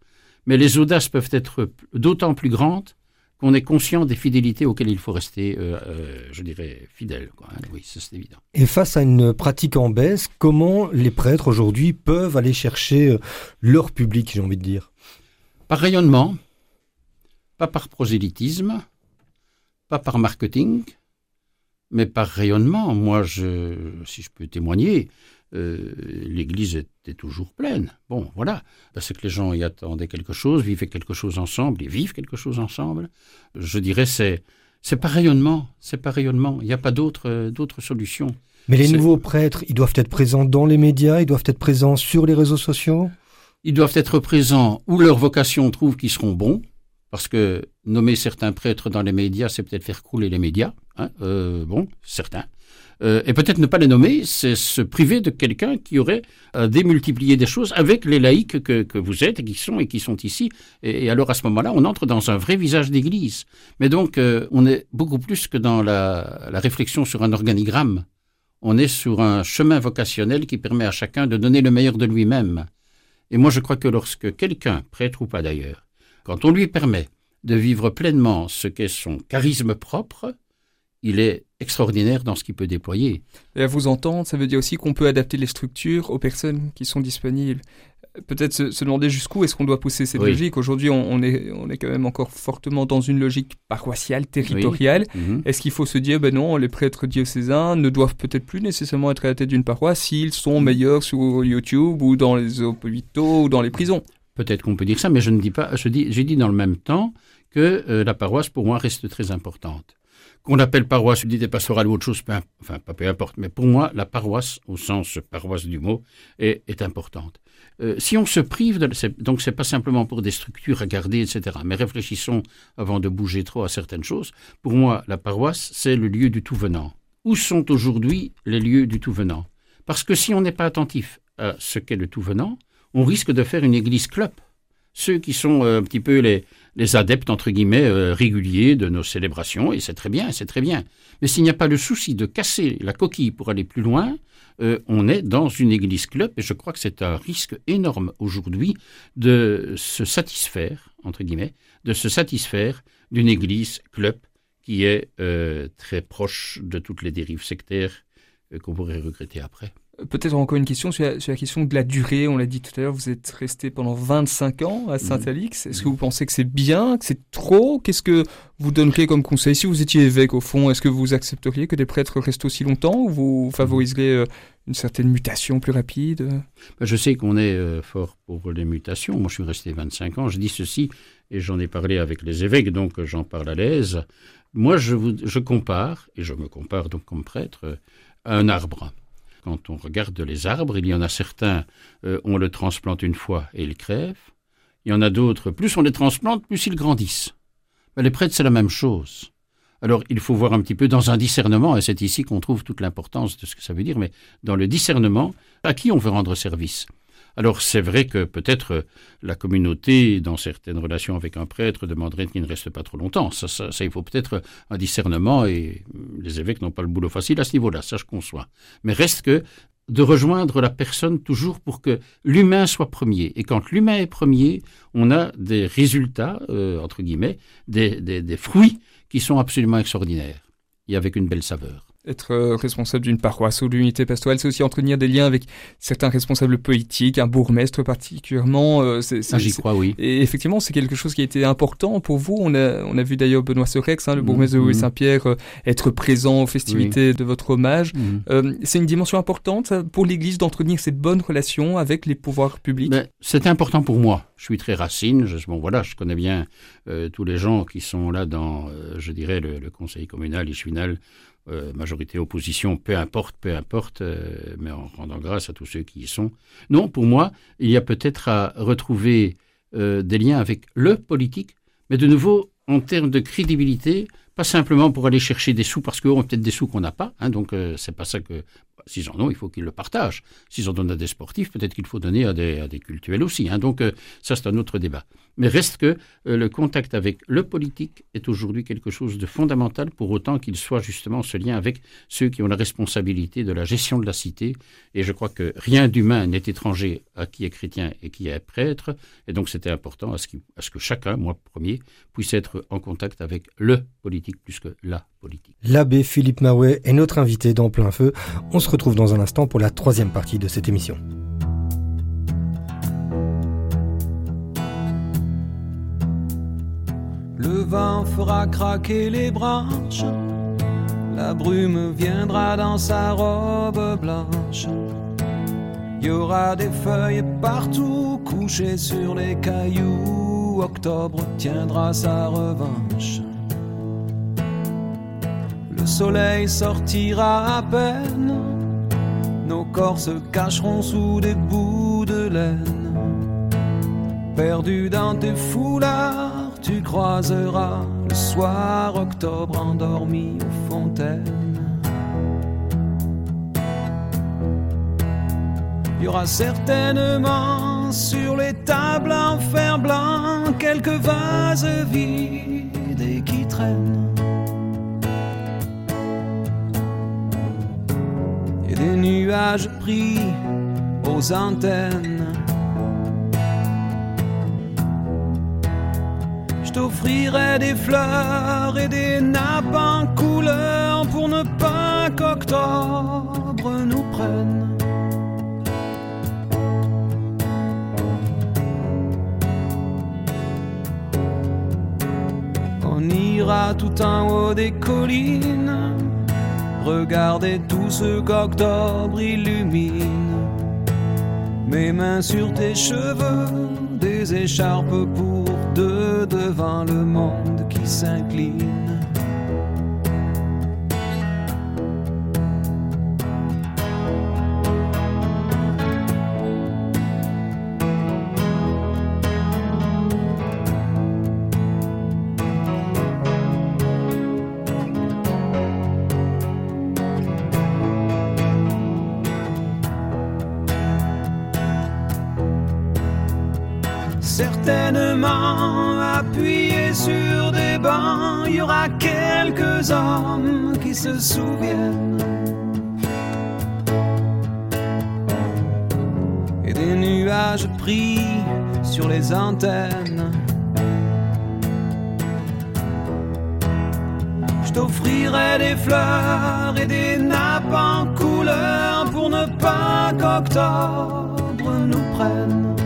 mais les audaces peuvent être d'autant plus grandes qu'on est conscient des fidélités auxquelles il faut rester, euh, euh, je dirais, fidèle. Hein. Oui, c'est évident. Et face à une pratique en baisse, comment les prêtres aujourd'hui peuvent aller chercher euh, leur public, j'ai envie de dire? Par rayonnement, pas par prosélytisme, pas par marketing, Mais par rayonnement, moi, je, si je peux témoigner, euh, l'église était toujours pleine. Bon, voilà. Parce que les gens y attendaient quelque chose, vivaient quelque chose ensemble, ils vivent quelque chose ensemble. Je dirais, c'est, c'est par rayonnement. C'est par rayonnement. Il n'y a pas d'autre, d'autre solution. Mais les nouveaux prêtres, ils doivent être présents dans les médias, ils doivent être présents sur les réseaux sociaux? Ils doivent être présents où leur vocation trouve qu'ils seront bons, parce que nommer certains prêtres dans les médias, c'est peut-être faire couler les médias. Hein, euh, bon, certains. Euh, et peut-être ne pas les nommer, c'est se priver de quelqu'un qui aurait à démultiplier des choses avec les laïcs que, vous êtes et qui sont et qui sont ici. Et, alors à ce moment-là, on entre dans un vrai visage d'Église. Mais donc, euh, on est beaucoup plus que dans la réflexion sur un organigramme on est sur un chemin vocationnel qui permet à chacun de donner le meilleur de lui-même. Et moi je crois que lorsque quelqu'un, prêtre ou pas d'ailleurs, quand on lui permet de vivre pleinement ce qu'est son charisme propre, il est extraordinaire dans ce qu'il peut déployer. Et à vous entendre, ça veut dire aussi qu'on peut adapter les structures aux personnes qui sont disponibles peut-être se, demander jusqu'où est-ce qu'on doit pousser cette logique. Aujourd'hui, on, est, on est quand même encore fortement dans une logique paroissiale, territoriale. Mhm. Est-ce qu'il faut se dire, ben non, les prêtres diocésains ne doivent peut-être plus nécessairement être à la tête d'une paroisse s'ils sont meilleurs sur YouTube ou dans les hôpitaux ou dans les prisons? Peut-être qu'on peut dire ça, mais je ne dis pas. Je dis, j'ai dit dans le même temps que euh, la paroisse, pour moi, reste très importante qu'on appelle paroisse, unité pastorale ou autre chose, peu, enfin pas peu importe, mais pour moi, la paroisse, au sens paroisse du mot, est, est importante. Euh, si on se prive, de, donc c'est pas simplement pour des structures à garder, etc. Mais réfléchissons avant de bouger trop à certaines choses. Pour moi, la paroisse, c'est le lieu du tout venant. Où sont aujourd'hui les lieux du tout venant? Parce que si on n'est pas attentif à ce qu'est le tout venant, on risque de faire une église club. Ceux qui sont euh, un petit peu les, les adeptes, entre guillemets, euh, réguliers de nos célébrations, et c'est très bien, c'est très bien. Mais s'il n'y a pas le souci de casser la coquille pour aller plus loin, euh, on est dans une église club, et je crois que c'est un risque énorme aujourd'hui de se satisfaire, entre guillemets, de se satisfaire d'une église club qui est euh, très proche de toutes les dérives sectaires qu'on pourrait regretter après. Peut-être encore une question sur la, question de la durée. On l'a dit tout à l'heure, vous êtes resté pendant 25 ans à Saint-Alix. Est-ce que vous pensez que c'est bien, que c'est trop? Qu'est-ce que vous donneriez comme conseil? Si vous étiez évêque, au fond, est-ce que vous accepteriez que des prêtres restent aussi longtemps ou vous favoriseriez euh, une certaine mutation plus rapide? Bah, Je sais qu'on est euh, fort pour les mutations. Moi, je suis resté 25 ans. Je dis ceci, et j'en ai parlé avec les évêques, donc j'en parle à l'aise. Moi, je, vous, je compare, et je me compare donc comme prêtre, à un arbre quand on regarde les arbres, il y en a certains, euh, on le transplante une fois et ils crèvent. Il y en a d'autres, plus on les transplante, plus ils grandissent. Mais les prêtres, c'est la même chose. Alors, il faut voir un petit peu dans un discernement, et c'est ici qu'on trouve toute l'importance de ce que ça veut dire, mais dans le discernement, à qui on veut rendre service? Alors c'est vrai que peut-être euh, la communauté, dans certaines relations avec un prêtre, demanderait qu'il ne reste pas trop longtemps. Ça, ça, il faut peut-être un discernement et les évêques n'ont pas le boulot facile à ce niveau-là, ça je conçois. Mais reste que de rejoindre la personne toujours pour que l'humain soit premier. Et quand l'humain est premier, on a des résultats, euh, entre guillemets, des, des, des fruits qui sont absolument extraordinaires et avec une belle saveur être euh, responsable d'une paroisse ou l'unité pastorale, c'est aussi entretenir des liens avec certains responsables politiques, un bourgmestre particulièrement. Euh, ah, j'y crois, oui. Et effectivement, c'est quelque chose qui a été important pour vous. On a, on a vu d'ailleurs Benoît Sorex, hein, le bourgmestre de Louis-Saint-Pierre, euh, être présent aux festivités de votre hommage. Mhm. c'est une dimension importante pour l'Église d'entretenir cette bonne relation avec les pouvoirs publics? Ben, c'est important pour moi. Je suis très racine. Je, bon, voilà, je connais bien tous les gens qui sont là dans, je dirais, le, le conseil communal, final euh, majorité, opposition, peu importe, peu importe, euh, mais en rendant grâce à tous ceux qui y sont. Non, pour moi, il y a peut-être à retrouver euh, des liens avec le politique, mais de nouveau, en termes de crédibilité, pas simplement pour aller chercher des sous parce qu'on a peut-être des sous qu'on n'a pas. Hein, donc c'est pas ça que S'ils en ont, il faut qu'ils le partagent. S'ils en donnent à des sportifs, peut-être qu'il faut donner à des, à cultuels aussi. Hein. Donc ça, c'est un autre débat. Mais reste que euh, le contact avec le politique est aujourd'hui quelque chose de fondamental pour autant qu'il soit justement ce lien avec ceux qui ont la responsabilité de la gestion de la cité. Et je crois que rien d'humain n'est étranger à qui est chrétien et qui est prêtre. Et donc c'était important à ce, à ce que chacun, moi premier, puisse être en contact avec le politique plus que la politique. L'abbé Philippe Maouet est notre invité dans Plein Feu. On se retrouve dans un instant pour la troisième partie de cette émission. Le vent fera craquer les branches, la brume viendra dans sa robe blanche. Il y aura des feuilles partout couchées sur les cailloux. Octobre tiendra sa revanche. Le soleil sortira à peine. Nos corps se cacheront sous des bouts de laine. Perdu dans tes foulards, tu croiseras le soir octobre endormi aux fontaines. Il y aura certainement sur les tables en fer blanc quelques vases vides et qui traînent. Des nuages pris aux antennes. Je t'offrirai des fleurs et des nappes en couleur pour ne pas qu'octobre nous prenne. tout en haut des collines. Regardez tout ce qu'octobre illumine. Mes mains sur tes cheveux, des écharpes pour deux devant le monde qui s'incline. Certainement appuyé sur des bancs, il y aura quelques hommes qui se souviennent. Et des nuages pris sur les antennes. Je t'offrirai des fleurs et des nappes en couleur pour ne pas qu'octobre nous prenne.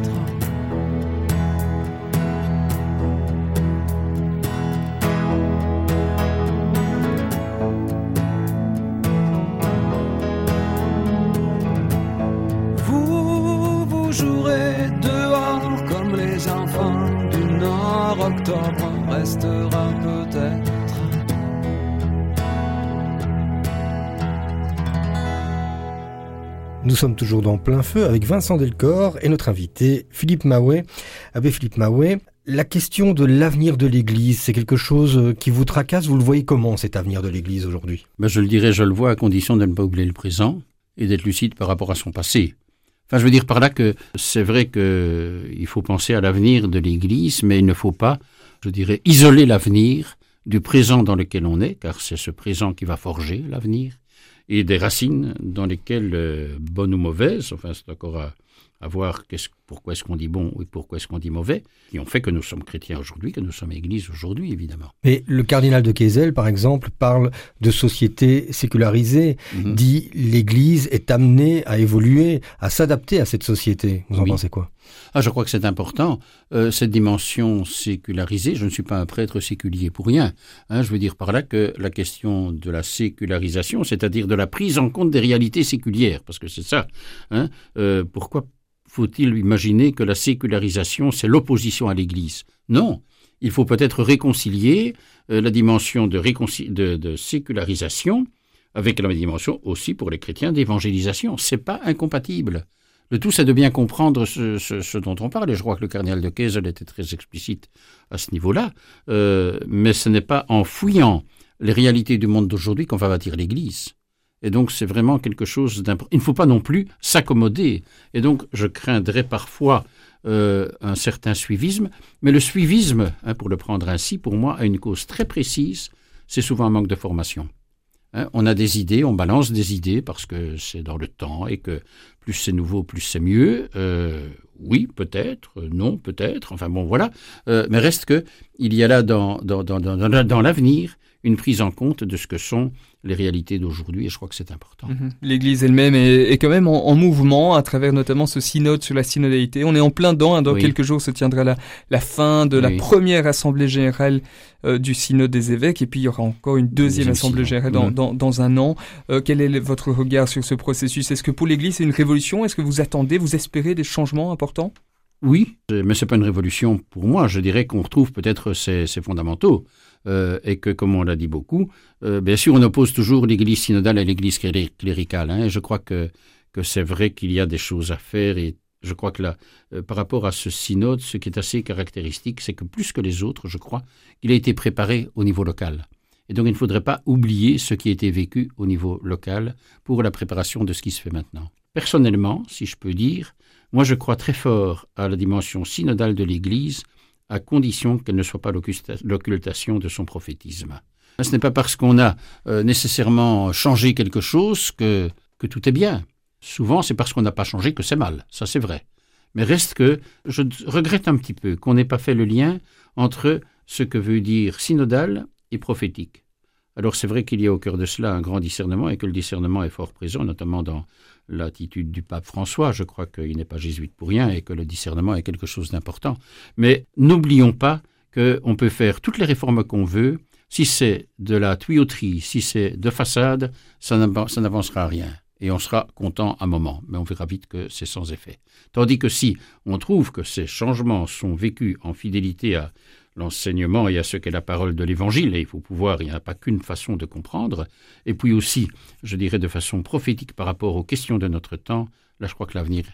Nous sommes toujours dans plein feu avec Vincent Delcor et notre invité Philippe Maouet. Abbé Philippe Maouet, la question de l'avenir de l'Église, c'est quelque chose qui vous tracasse? Vous le voyez comment cet avenir de l'Église aujourd'hui? Ben Je le dirais, je le vois à condition de ne pas oublier le présent et d'être lucide par rapport à son passé. Enfin, je veux dire par là que c'est vrai qu'il faut penser à l'avenir de l'Église, mais il ne faut pas je dirais, isoler l'avenir du présent dans lequel on est, car c'est ce présent qui va forger l'avenir, et des racines dans lesquelles, euh, bonnes ou mauvaises, enfin c'est encore à, voir pourquoi est-ce qu'on dit bon et pourquoi est-ce qu'on dit mauvais, qui ont fait que nous sommes chrétiens aujourd'hui, que nous sommes Église aujourd'hui, évidemment. Mais le cardinal de Kessel, par exemple, parle de société sécularisée, mhm. dit l'Église est amenée à évoluer, à s'adapter à cette société. Vous en pensez quoi? Ah, je crois que c'est important. Euh, cette dimension sécularisée, je ne suis pas un prêtre séculier pour rien. Hein, je veux dire par là que la question de la sécularisation, c'est-à-dire de la prise en compte des réalités séculières, parce que c'est ça. Hein, euh, pourquoi faut-il imaginer que la sécularisation, c'est l'opposition à l'Église? Non, il faut peut-être réconcilier euh, la dimension de, sécularisation avec la dimension aussi pour les chrétiens d'évangélisation. C'est pas incompatible. Le tout, c'est de bien comprendre ce, dont on parle, et je crois que le cardinal de Kessel était très explicite à ce niveau-là, euh, mais ce n'est pas en fouillant les réalités du monde d'aujourd'hui qu'on va bâtir l'Église. Et donc, c'est vraiment quelque chose d'important. Il ne faut pas non plus s'accommoder. Et donc, je craindrais parfois euh, un certain suivisme. Mais le suivisme, hein, pour le prendre ainsi, pour moi, a une cause très précise. C'est souvent un manque de formation. Hein, on a des idées, on balance des idées parce que c'est dans le temps et que plus c'est nouveau, plus c'est mieux. Euh, oui, peut-être, non, peut-être. Enfin bon, voilà. Euh, mais reste que il y a là dans, dans, dans, dans, dans l'avenir une prise en compte de ce que sont les réalités d'aujourd'hui, et je crois que c'est important. Mhm. L'Église elle-même est, quand même en, mouvement, à travers notamment ce synode sur la synodalité. On est en plein dedans, hein. dans quelques jours se tiendra la, la fin de la première assemblée générale euh, du synode des évêques, et puis il y aura encore une deuxième assemblée générale dans, dans, dans, un an. Euh, quel est votre regard sur ce processus? Est-ce que pour l'Église c'est une révolution? Est-ce que vous attendez, vous espérez des changements importants? Oui, mais c'est pas une révolution pour moi. Je dirais qu'on retrouve peut-être ces, ces fondamentaux. Euh, et que, comme on l'a dit beaucoup, euh, bien sûr, on oppose toujours l'Église synodale à l'Église cléricale. Hein, je crois que, que c'est vrai qu'il y a des choses à faire. Et je crois que là, euh, par rapport à ce synode, ce qui est assez caractéristique, c'est que plus que les autres, je crois, il a été préparé au niveau local. Et donc, il ne faudrait pas oublier ce qui a été vécu au niveau local pour la préparation de ce qui se fait maintenant. Personnellement, si je peux dire, moi, je crois très fort à la dimension synodale de l'Église à condition qu'elle ne soit pas l'occultation de son prophétisme. Ce n'est pas parce qu'on a euh, nécessairement changé quelque chose que, que tout est bien. Souvent, c'est parce qu'on n'a pas changé que c'est mal. Ça, c'est vrai. Mais reste que je regrette un petit peu qu'on n'ait pas fait le lien entre ce que veut dire synodal et prophétique. Alors c'est vrai qu'il y a au cœur de cela un grand discernement et que le discernement est fort présent, notamment dans l'attitude du pape François. Je crois qu'il n'est pas jésuite pour rien et que le discernement est quelque chose d'important. Mais n'oublions pas qu'on peut faire toutes les réformes qu'on veut. Si c'est de la tuyauterie, si c'est de façade, ça n'avancera rien. Et on sera content un moment, mais on verra vite que c'est sans effet. Tandis que si on trouve que ces changements sont vécus en fidélité à l'enseignement et à ce qu'est la parole de l'Évangile, et il faut pouvoir, il n'y a pas qu'une façon de comprendre, et puis aussi, je dirais de façon prophétique par rapport aux questions de notre temps, là je crois que l'avenir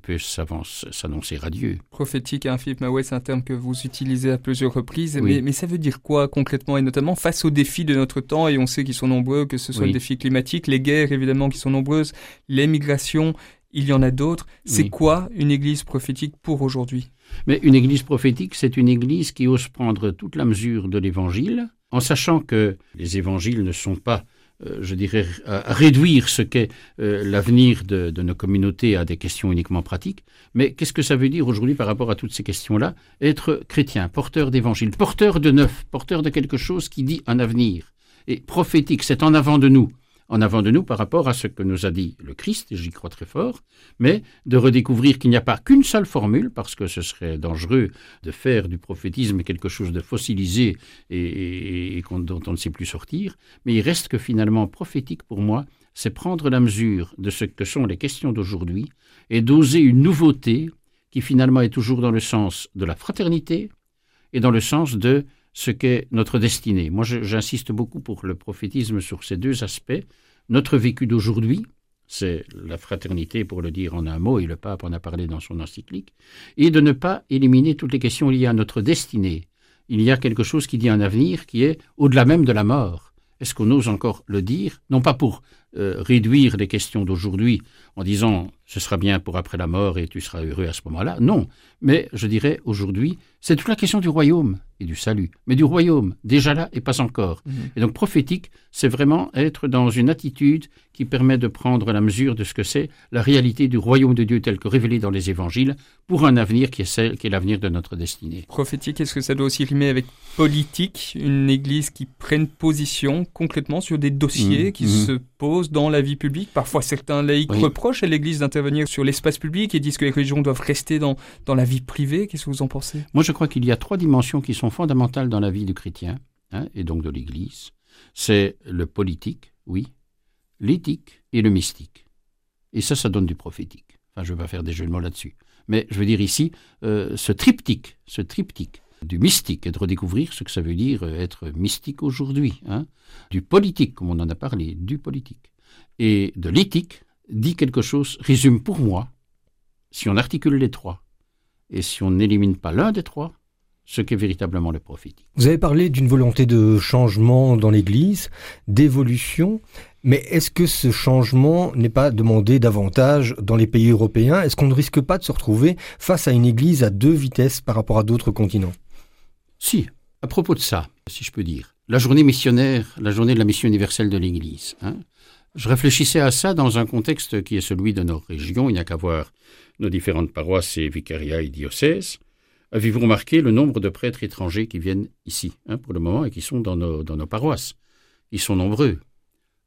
peut s'annoncer radieux. Prophétique, hein, Philippe Maouet, c'est un terme que vous utilisez à plusieurs reprises, mais, ça veut dire quoi concrètement, et notamment face aux défis de notre temps, et on sait qu'ils sont nombreux, que ce soit les défis climatiques, les guerres évidemment qui sont nombreuses, les migrations, il y en a d'autres. C'est quoi une église prophétique pour aujourd'hui? Mais une église prophétique, c'est une église qui ose prendre toute la mesure de l'évangile, en sachant que les évangiles ne sont pas, euh, je dirais, à, réduire ce qu'est euh, l'avenir de, de, nos communautés à des questions uniquement pratiques. Mais qu'est-ce que ça veut dire aujourd'hui par rapport à toutes ces questions-là? Être chrétien, porteur d'évangile, porteur de neuf, porteur de quelque chose qui dit un avenir. Et prophétique, c'est en avant de nous en avant de nous par rapport à ce que nous a dit le Christ, et j'y crois très fort, mais de redécouvrir qu'il n'y a pas qu'une seule formule, parce que ce serait dangereux de faire du prophétisme quelque chose de fossilisé et, dont on ne sait plus sortir, mais il reste que finalement prophétique pour moi, c'est prendre la mesure de ce que sont les questions d'aujourd'hui et d'oser une nouveauté qui finalement est toujours dans le sens de la fraternité et dans le sens de ce qu'est notre destinée. Moi, j'insiste beaucoup pour le prophétisme sur ces deux aspects. Notre vécu d'aujourd'hui, c'est la fraternité, pour le dire en un mot, et le pape en a parlé dans son encyclique, et de ne pas éliminer toutes les questions liées à notre destinée. Il y a quelque chose qui dit un avenir qui est au-delà même de la mort. Est-ce qu'on ose encore le dire? Non pas pour euh, réduire les questions d'aujourd'hui en disant ce sera bien pour après la mort et tu seras heureux à ce moment-là. Non, mais je dirais aujourd'hui, c'est toute la question du royaume et du salut, mais du royaume, déjà là et pas encore. Mhm. Et donc prophétique, c'est vraiment être dans une attitude qui permet de prendre la mesure de ce que c'est la réalité du royaume de Dieu tel que révélé dans les évangiles pour un avenir qui est celle qui est l'avenir de notre destinée. Prophétique, est-ce que ça doit aussi rimer avec politique, une église qui prenne position concrètement sur des dossiers mhm. qui mhm. se posent dans la vie publique? Parfois certains laïcs reprochent à l'église d'intervenir sur l'espace public et disent que les religions doivent rester dans, dans la vie privée. Qu'est-ce que vous en pensez? Moi, je crois qu'il y a trois dimensions qui sont fondamentales dans la vie du chrétien, hein, et donc de l'Église. C'est le politique, oui, l'éthique et le mystique. Et ça, ça donne du prophétique. Enfin, je ne vais pas faire des jeux de mots là-dessus. Mais je veux dire ici, euh, ce triptyque, ce triptyque du mystique et de redécouvrir ce que ça veut dire euh, être mystique aujourd'hui, hein, du politique, comme on en a parlé, du politique, et de l'éthique, dit quelque chose, résume pour moi, si on articule les trois, et si on n'élimine pas l'un des trois, ce qu'est véritablement le prophétique. Vous avez parlé d'une volonté de changement dans l'Église, d'évolution, mais est-ce que ce changement n'est pas demandé davantage dans les pays européens? Est-ce qu'on ne risque pas de se retrouver face à une Église à deux vitesses par rapport à d'autres continents? Si, à propos de ça, si je peux dire, la journée missionnaire, la journée de la mission universelle de l'Église, hein, Je réfléchissais à ça dans un contexte qui est celui de nos régions. Il n'y a qu'à voir nos différentes paroisses et vicariats et diocèses. Avez-vous remarqué le nombre de prêtres étrangers qui viennent ici, hein, pour le moment, et qui sont dans nos, paroisses? Ils sont nombreux,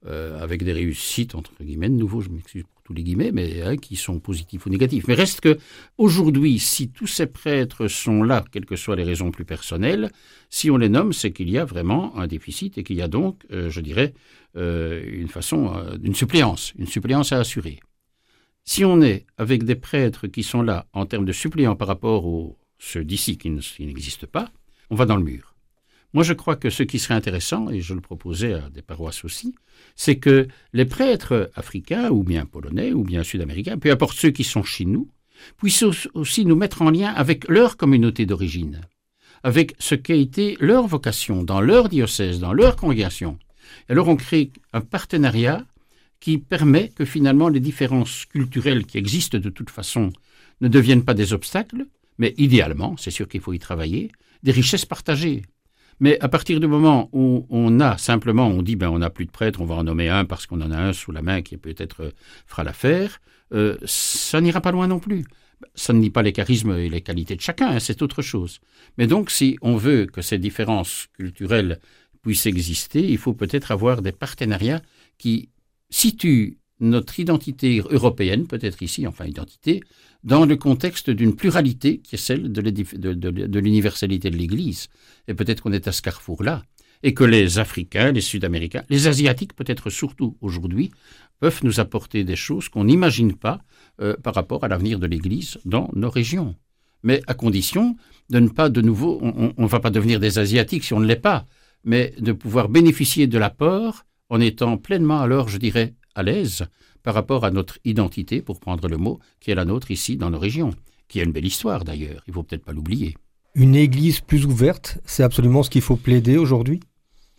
euh, avec des réussites, entre guillemets, de nouveau, je m'excuse tous les guillemets, mais hein, qui sont positifs ou négatifs. Mais reste que, aujourd'hui, si tous ces prêtres sont là, quelles que soient les raisons plus personnelles, si on les nomme, c'est qu'il y a vraiment un déficit et qu'il y a donc, euh, je dirais, euh, une façon, une suppléance, une suppléance à assurer. Si on est avec des prêtres qui sont là en termes de suppléants par rapport aux ceux d'ici qui n'existent pas, on va dans le mur. Moi, je crois que ce qui serait intéressant, et je le proposais à des paroisses aussi, c'est que les prêtres africains, ou bien polonais, ou bien sud-américains, peu importe ceux qui sont chez nous, puissent aussi nous mettre en lien avec leur communauté d'origine, avec ce qu'a été leur vocation dans leur diocèse, dans leur congrégation. Alors on crée un partenariat qui permet que finalement les différences culturelles qui existent de toute façon ne deviennent pas des obstacles, mais idéalement, c'est sûr qu'il faut y travailler, des richesses partagées. Mais à partir du moment où on a simplement, on dit, ben on n'a plus de prêtre, on va en nommer un parce qu'on en a un sous la main qui peut-être euh, fera l'affaire, euh, ça n'ira pas loin non plus. Ça ne nie pas les charismes et les qualités de chacun, hein, c'est autre chose. Mais donc, si on veut que ces différences culturelles puissent exister, il faut peut-être avoir des partenariats qui situent notre identité européenne, peut-être ici, enfin identité, dans le contexte d'une pluralité qui est celle de l'universalité de l'Église. Et peut-être qu'on est à ce carrefour-là, et que les Africains, les Sud-Américains, les Asiatiques peut-être surtout aujourd'hui, peuvent nous apporter des choses qu'on n'imagine pas euh, par rapport à l'avenir de l'Église dans nos régions. Mais à condition de ne pas de nouveau, on ne va pas devenir des Asiatiques si on ne l'est pas, mais de pouvoir bénéficier de l'apport en étant pleinement alors, je dirais, à l'aise par rapport à notre identité, pour prendre le mot, qui est la nôtre ici dans nos régions, qui a une belle histoire d'ailleurs, il faut peut-être pas l'oublier. Une église plus ouverte, c'est absolument ce qu'il faut plaider aujourd'hui?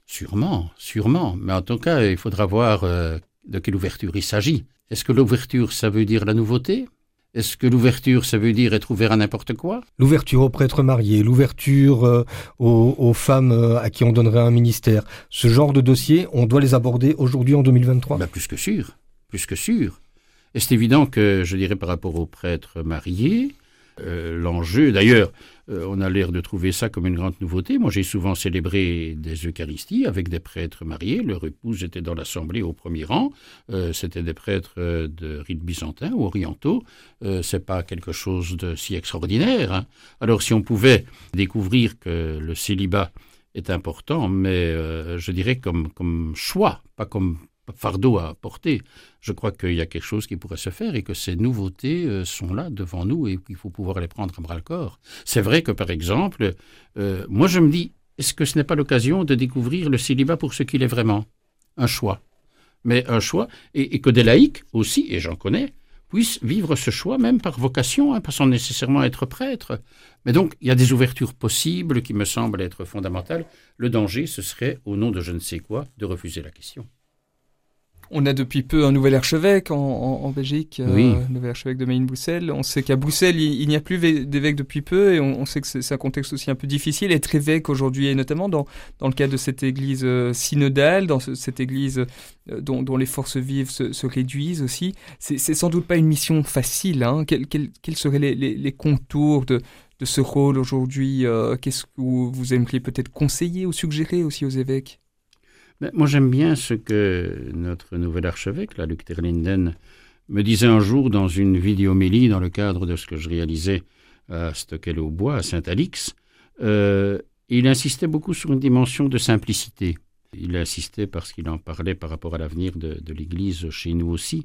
Sûrement, sûrement, mais en tout cas, il faudra voir euh, de quelle ouverture il s'agit. Est-ce que l'ouverture, ça veut dire la nouveauté? Est-ce que l'ouverture, ça veut dire être ouvert à n'importe quoi? L'ouverture aux prêtres mariés, l'ouverture euh, aux, femmes euh, à qui on donnerait un ministère, ce genre de dossiers, on doit les aborder aujourd'hui en 2023 ben, Plus que sûr, plus que sûr. Et c'est évident que, je dirais, par rapport aux prêtres mariés, euh, l'enjeu, d'ailleurs, euh, on a l'air de trouver ça comme une grande nouveauté. Moi, j'ai souvent célébré des Eucharisties avec des prêtres mariés. Leur épouse était dans l'assemblée au premier rang. Euh, c'était des prêtres de rite byzantin ou orientaux. c'est pas quelque chose de si extraordinaire. Hein. Alors, si on pouvait découvrir que le célibat est important, mais je dirais comme, comme choix, pas comme fardeau à porter. Je crois qu'il y a quelque chose qui pourrait se faire et que ces nouveautés euh, sont là devant nous et qu'il faut pouvoir les prendre à bras le corps. C'est vrai que, par exemple, euh, moi je me dis, est-ce que ce n'est pas l'occasion de découvrir le célibat pour ce qu'il est vraiment? Un choix. Mais un choix, et, que des laïcs aussi, et j'en connais, puissent vivre ce choix même par vocation, hein, pas sans nécessairement être prêtre. Mais donc, il y a des ouvertures possibles qui me semblent être fondamentales. Le danger, ce serait, au nom de je ne sais quoi, de refuser la question. On a depuis peu un nouvel archevêque en, Belgique, euh, oui. nouvel archevêque de Maine-Bruxelles. On sait qu'à Bruxelles, il, n'y a plus d'évêque depuis peu et on, sait que c'est un contexte aussi un peu difficile. Être évêque aujourd'hui, et notamment dans, dans le cadre de cette église euh, synodale, dans cette église euh, dont, les forces vives se, réduisent aussi, c'est sans doute pas une mission facile. Hein. Quels, seraient les, contours de, de, ce rôle aujourd'hui Qu'est-ce que vous aimeriez peut-être conseiller ou suggérer aussi aux évêques? Moi, j'aime bien ce que notre nouvel archevêque, là, Luc Terlinden, me disait un jour dans une vidéomélie dans le cadre de ce que je réalisais à Stockel-au-Bois, à Saint-Alix. Euh, il insistait beaucoup sur une dimension de simplicité. Il insistait parce qu'il en parlait par rapport à l'avenir de, l'Église chez nous aussi.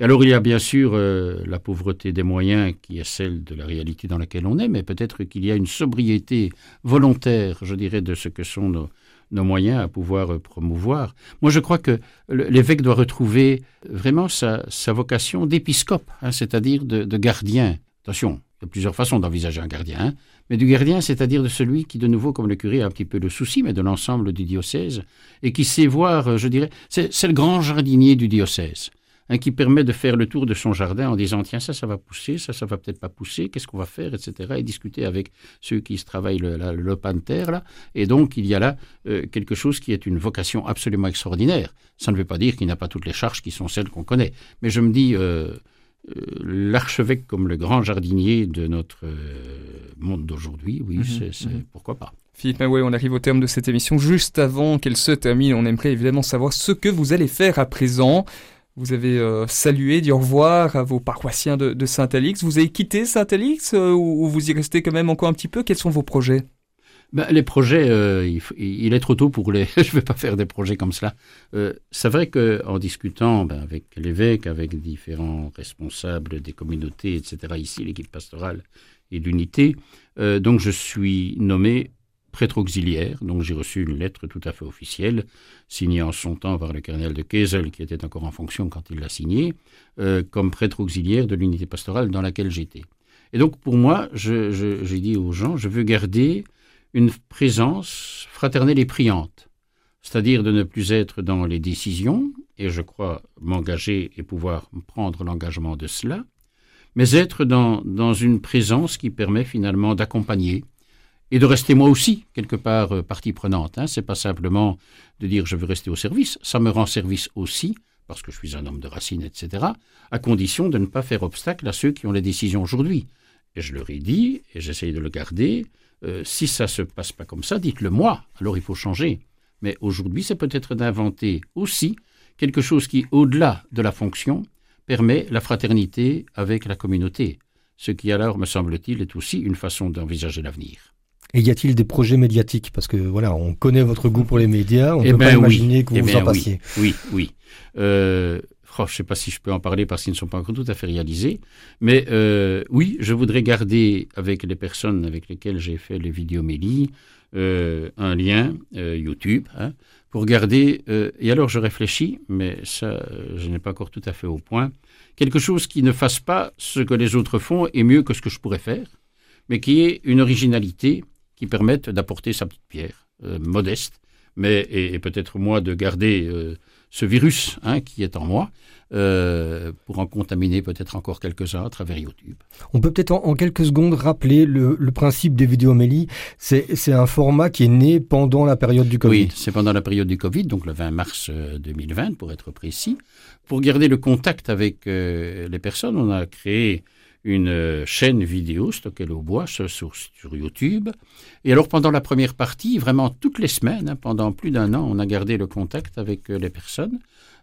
Alors il y a bien sûr euh, la pauvreté des moyens qui est celle de la réalité dans laquelle on est, mais peut-être qu'il y a une sobriété volontaire, je dirais, de ce que sont nos, nos moyens à pouvoir euh, promouvoir. Moi, je crois que l'évêque doit retrouver vraiment sa, vocation d'épiscope, hein, c'est-à-dire de, gardien. Attention, il y a plusieurs façons d'envisager un gardien, hein, mais du gardien, c'est-à-dire de celui qui, de nouveau, comme le curé, a un petit peu le souci, mais de l'ensemble du diocèse, et qui sait voir, euh, je dirais, c'est le grand jardinier du diocèse. Hein, qui permet de faire le tour de son jardin en disant tiens ça ça va pousser, ça ça va peut-être pas pousser, qu'est-ce qu'on va faire, etc. Et discuter avec ceux qui se travaillent le, le, de terre là. Et donc il y a là euh, quelque chose qui est une vocation absolument extraordinaire. Ça ne veut pas dire qu'il n'y a pas toutes les charges qui sont celles qu'on connaît, mais je me dis euh, euh, l'archevêque comme le grand jardinier de notre monde d'aujourd'hui, oui, mhm, c'est mhm. pourquoi pas. Philippe Maoué, on arrive au terme de cette émission. Juste avant qu'elle se termine, on aimerait évidemment savoir ce que vous allez faire à présent. Vous avez euh, salué, dit au revoir à vos paroissiens de, Saint-Alix. Vous avez quitté Saint-Alix euh, ou, vous y restez quand même encore un petit peu? Quels sont vos projets? Ben, les projets, euh, il, est trop tôt pour les. [LAUGHS] je ne vais pas faire des projets comme cela. c'est vrai que en discutant ben, avec l'évêque, avec différents responsables des communautés, etc. Ici, l'équipe pastorale et d'unité, donc je suis nommé prêtre auxiliaire, donc j'ai reçu une lettre tout à fait officielle, signée en son temps par le colonel de Kesel, qui était encore en fonction quand il l'a signée, euh, comme prêtre auxiliaire de l'unité pastorale dans laquelle j'étais. Et donc pour moi, j'ai dit aux gens, je veux garder une présence fraternelle et priante, c'est-à-dire de ne plus être dans les décisions, et je crois m'engager et pouvoir prendre l'engagement de cela, mais être dans, dans une présence qui permet finalement d'accompagner, et de rester moi aussi quelque part euh, partie prenante. Hein. C'est pas simplement de dire je veux rester au service, ça me rend service aussi parce que je suis un homme de racines, etc. À condition de ne pas faire obstacle à ceux qui ont les décisions aujourd'hui. Et je leur ai dit, et j'essaye de le garder, euh, si ça se passe pas comme ça, dites-le moi. Alors il faut changer. Mais aujourd'hui, c'est peut-être d'inventer aussi quelque chose qui, au-delà de la fonction, permet la fraternité avec la communauté. Ce qui alors, me semble-t-il, est aussi une façon d'envisager l'avenir. Et y a-t-il des projets médiatiques? Parce que voilà, on connaît votre goût pour les médias, on eh peut pas ben imaginer que vous eh vous en passiez. Oui, oui. Euh, oh, je ne sais pas si je peux en parler parce qu'ils ne sont pas encore tout à fait réalisés, mais euh, oui, je voudrais garder avec les personnes avec lesquelles j'ai fait les vidéos Méli euh, un lien YouTube hein, pour garder. et alors je réfléchis, mais ça, je n'ai pas encore tout à fait au point. Quelque chose qui ne fasse pas ce que les autres font et mieux que ce que je pourrais faire, mais qui ait une originalité qui permettent d'apporter sa petite pierre, euh, modeste, mais et, peut-être moi de garder euh, ce virus hein, qui est en moi euh, pour en contaminer peut-être encore quelques-uns à travers YouTube. On peut peut-être en, quelques secondes rappeler le, principe des vidéos Mélie. C'est un format qui est né pendant la période du Covid. Oui, c'est pendant la période du Covid, donc le 20 mars 2020 pour être précis. Pour garder le contact avec les personnes, on a créé une euh, chaîne vidéo stockée au bois sur, sur, YouTube. Et alors pendant la première partie, vraiment toutes les semaines, hein, pendant plus d'un an, on a gardé le contact avec euh, les personnes.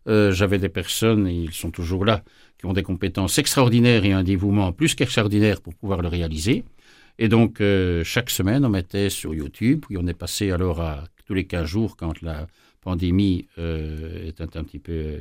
Euh, J'avais des personnes, et ils sont toujours là, qui ont des compétences extraordinaires et un dévouement plus qu'extraordinaire pour pouvoir le réaliser. Et donc chaque semaine, on mettait sur YouTube, puis on est passé alors à tous les 15 jours quand la pandémie euh, est un, petit peu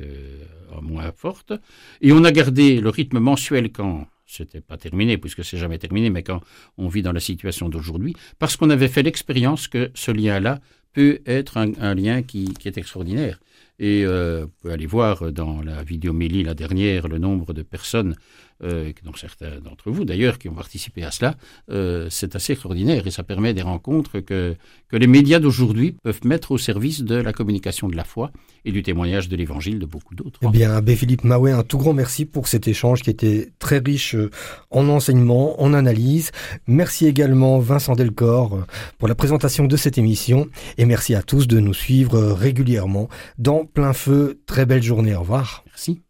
moins forte. Et on a gardé le rythme mensuel quand c'était pas terminé, puisque c'est jamais terminé, mais quand on vit dans la situation d'aujourd'hui, parce qu'on avait fait l'expérience que ce lien-là peut être un, lien qui, est extraordinaire. Et euh, vous pouvez aller voir dans la vidéo Mélie, la dernière, le nombre de personnes euh, donc certains d'entre vous d'ailleurs qui ont participé à cela, euh, c'est assez extraordinaire et ça permet des rencontres que, que les médias d'aujourd'hui peuvent mettre au service de la communication de la foi et du témoignage de l'Évangile de beaucoup d'autres. Eh bien, Abbé Philippe Mahoué, un tout grand merci pour cet échange qui était très riche euh, en enseignement, en analyse. Merci également Vincent Delcor pour la présentation de cette émission et merci à tous de nous suivre régulièrement dans plein feu. Très belle journée. Au revoir. Merci.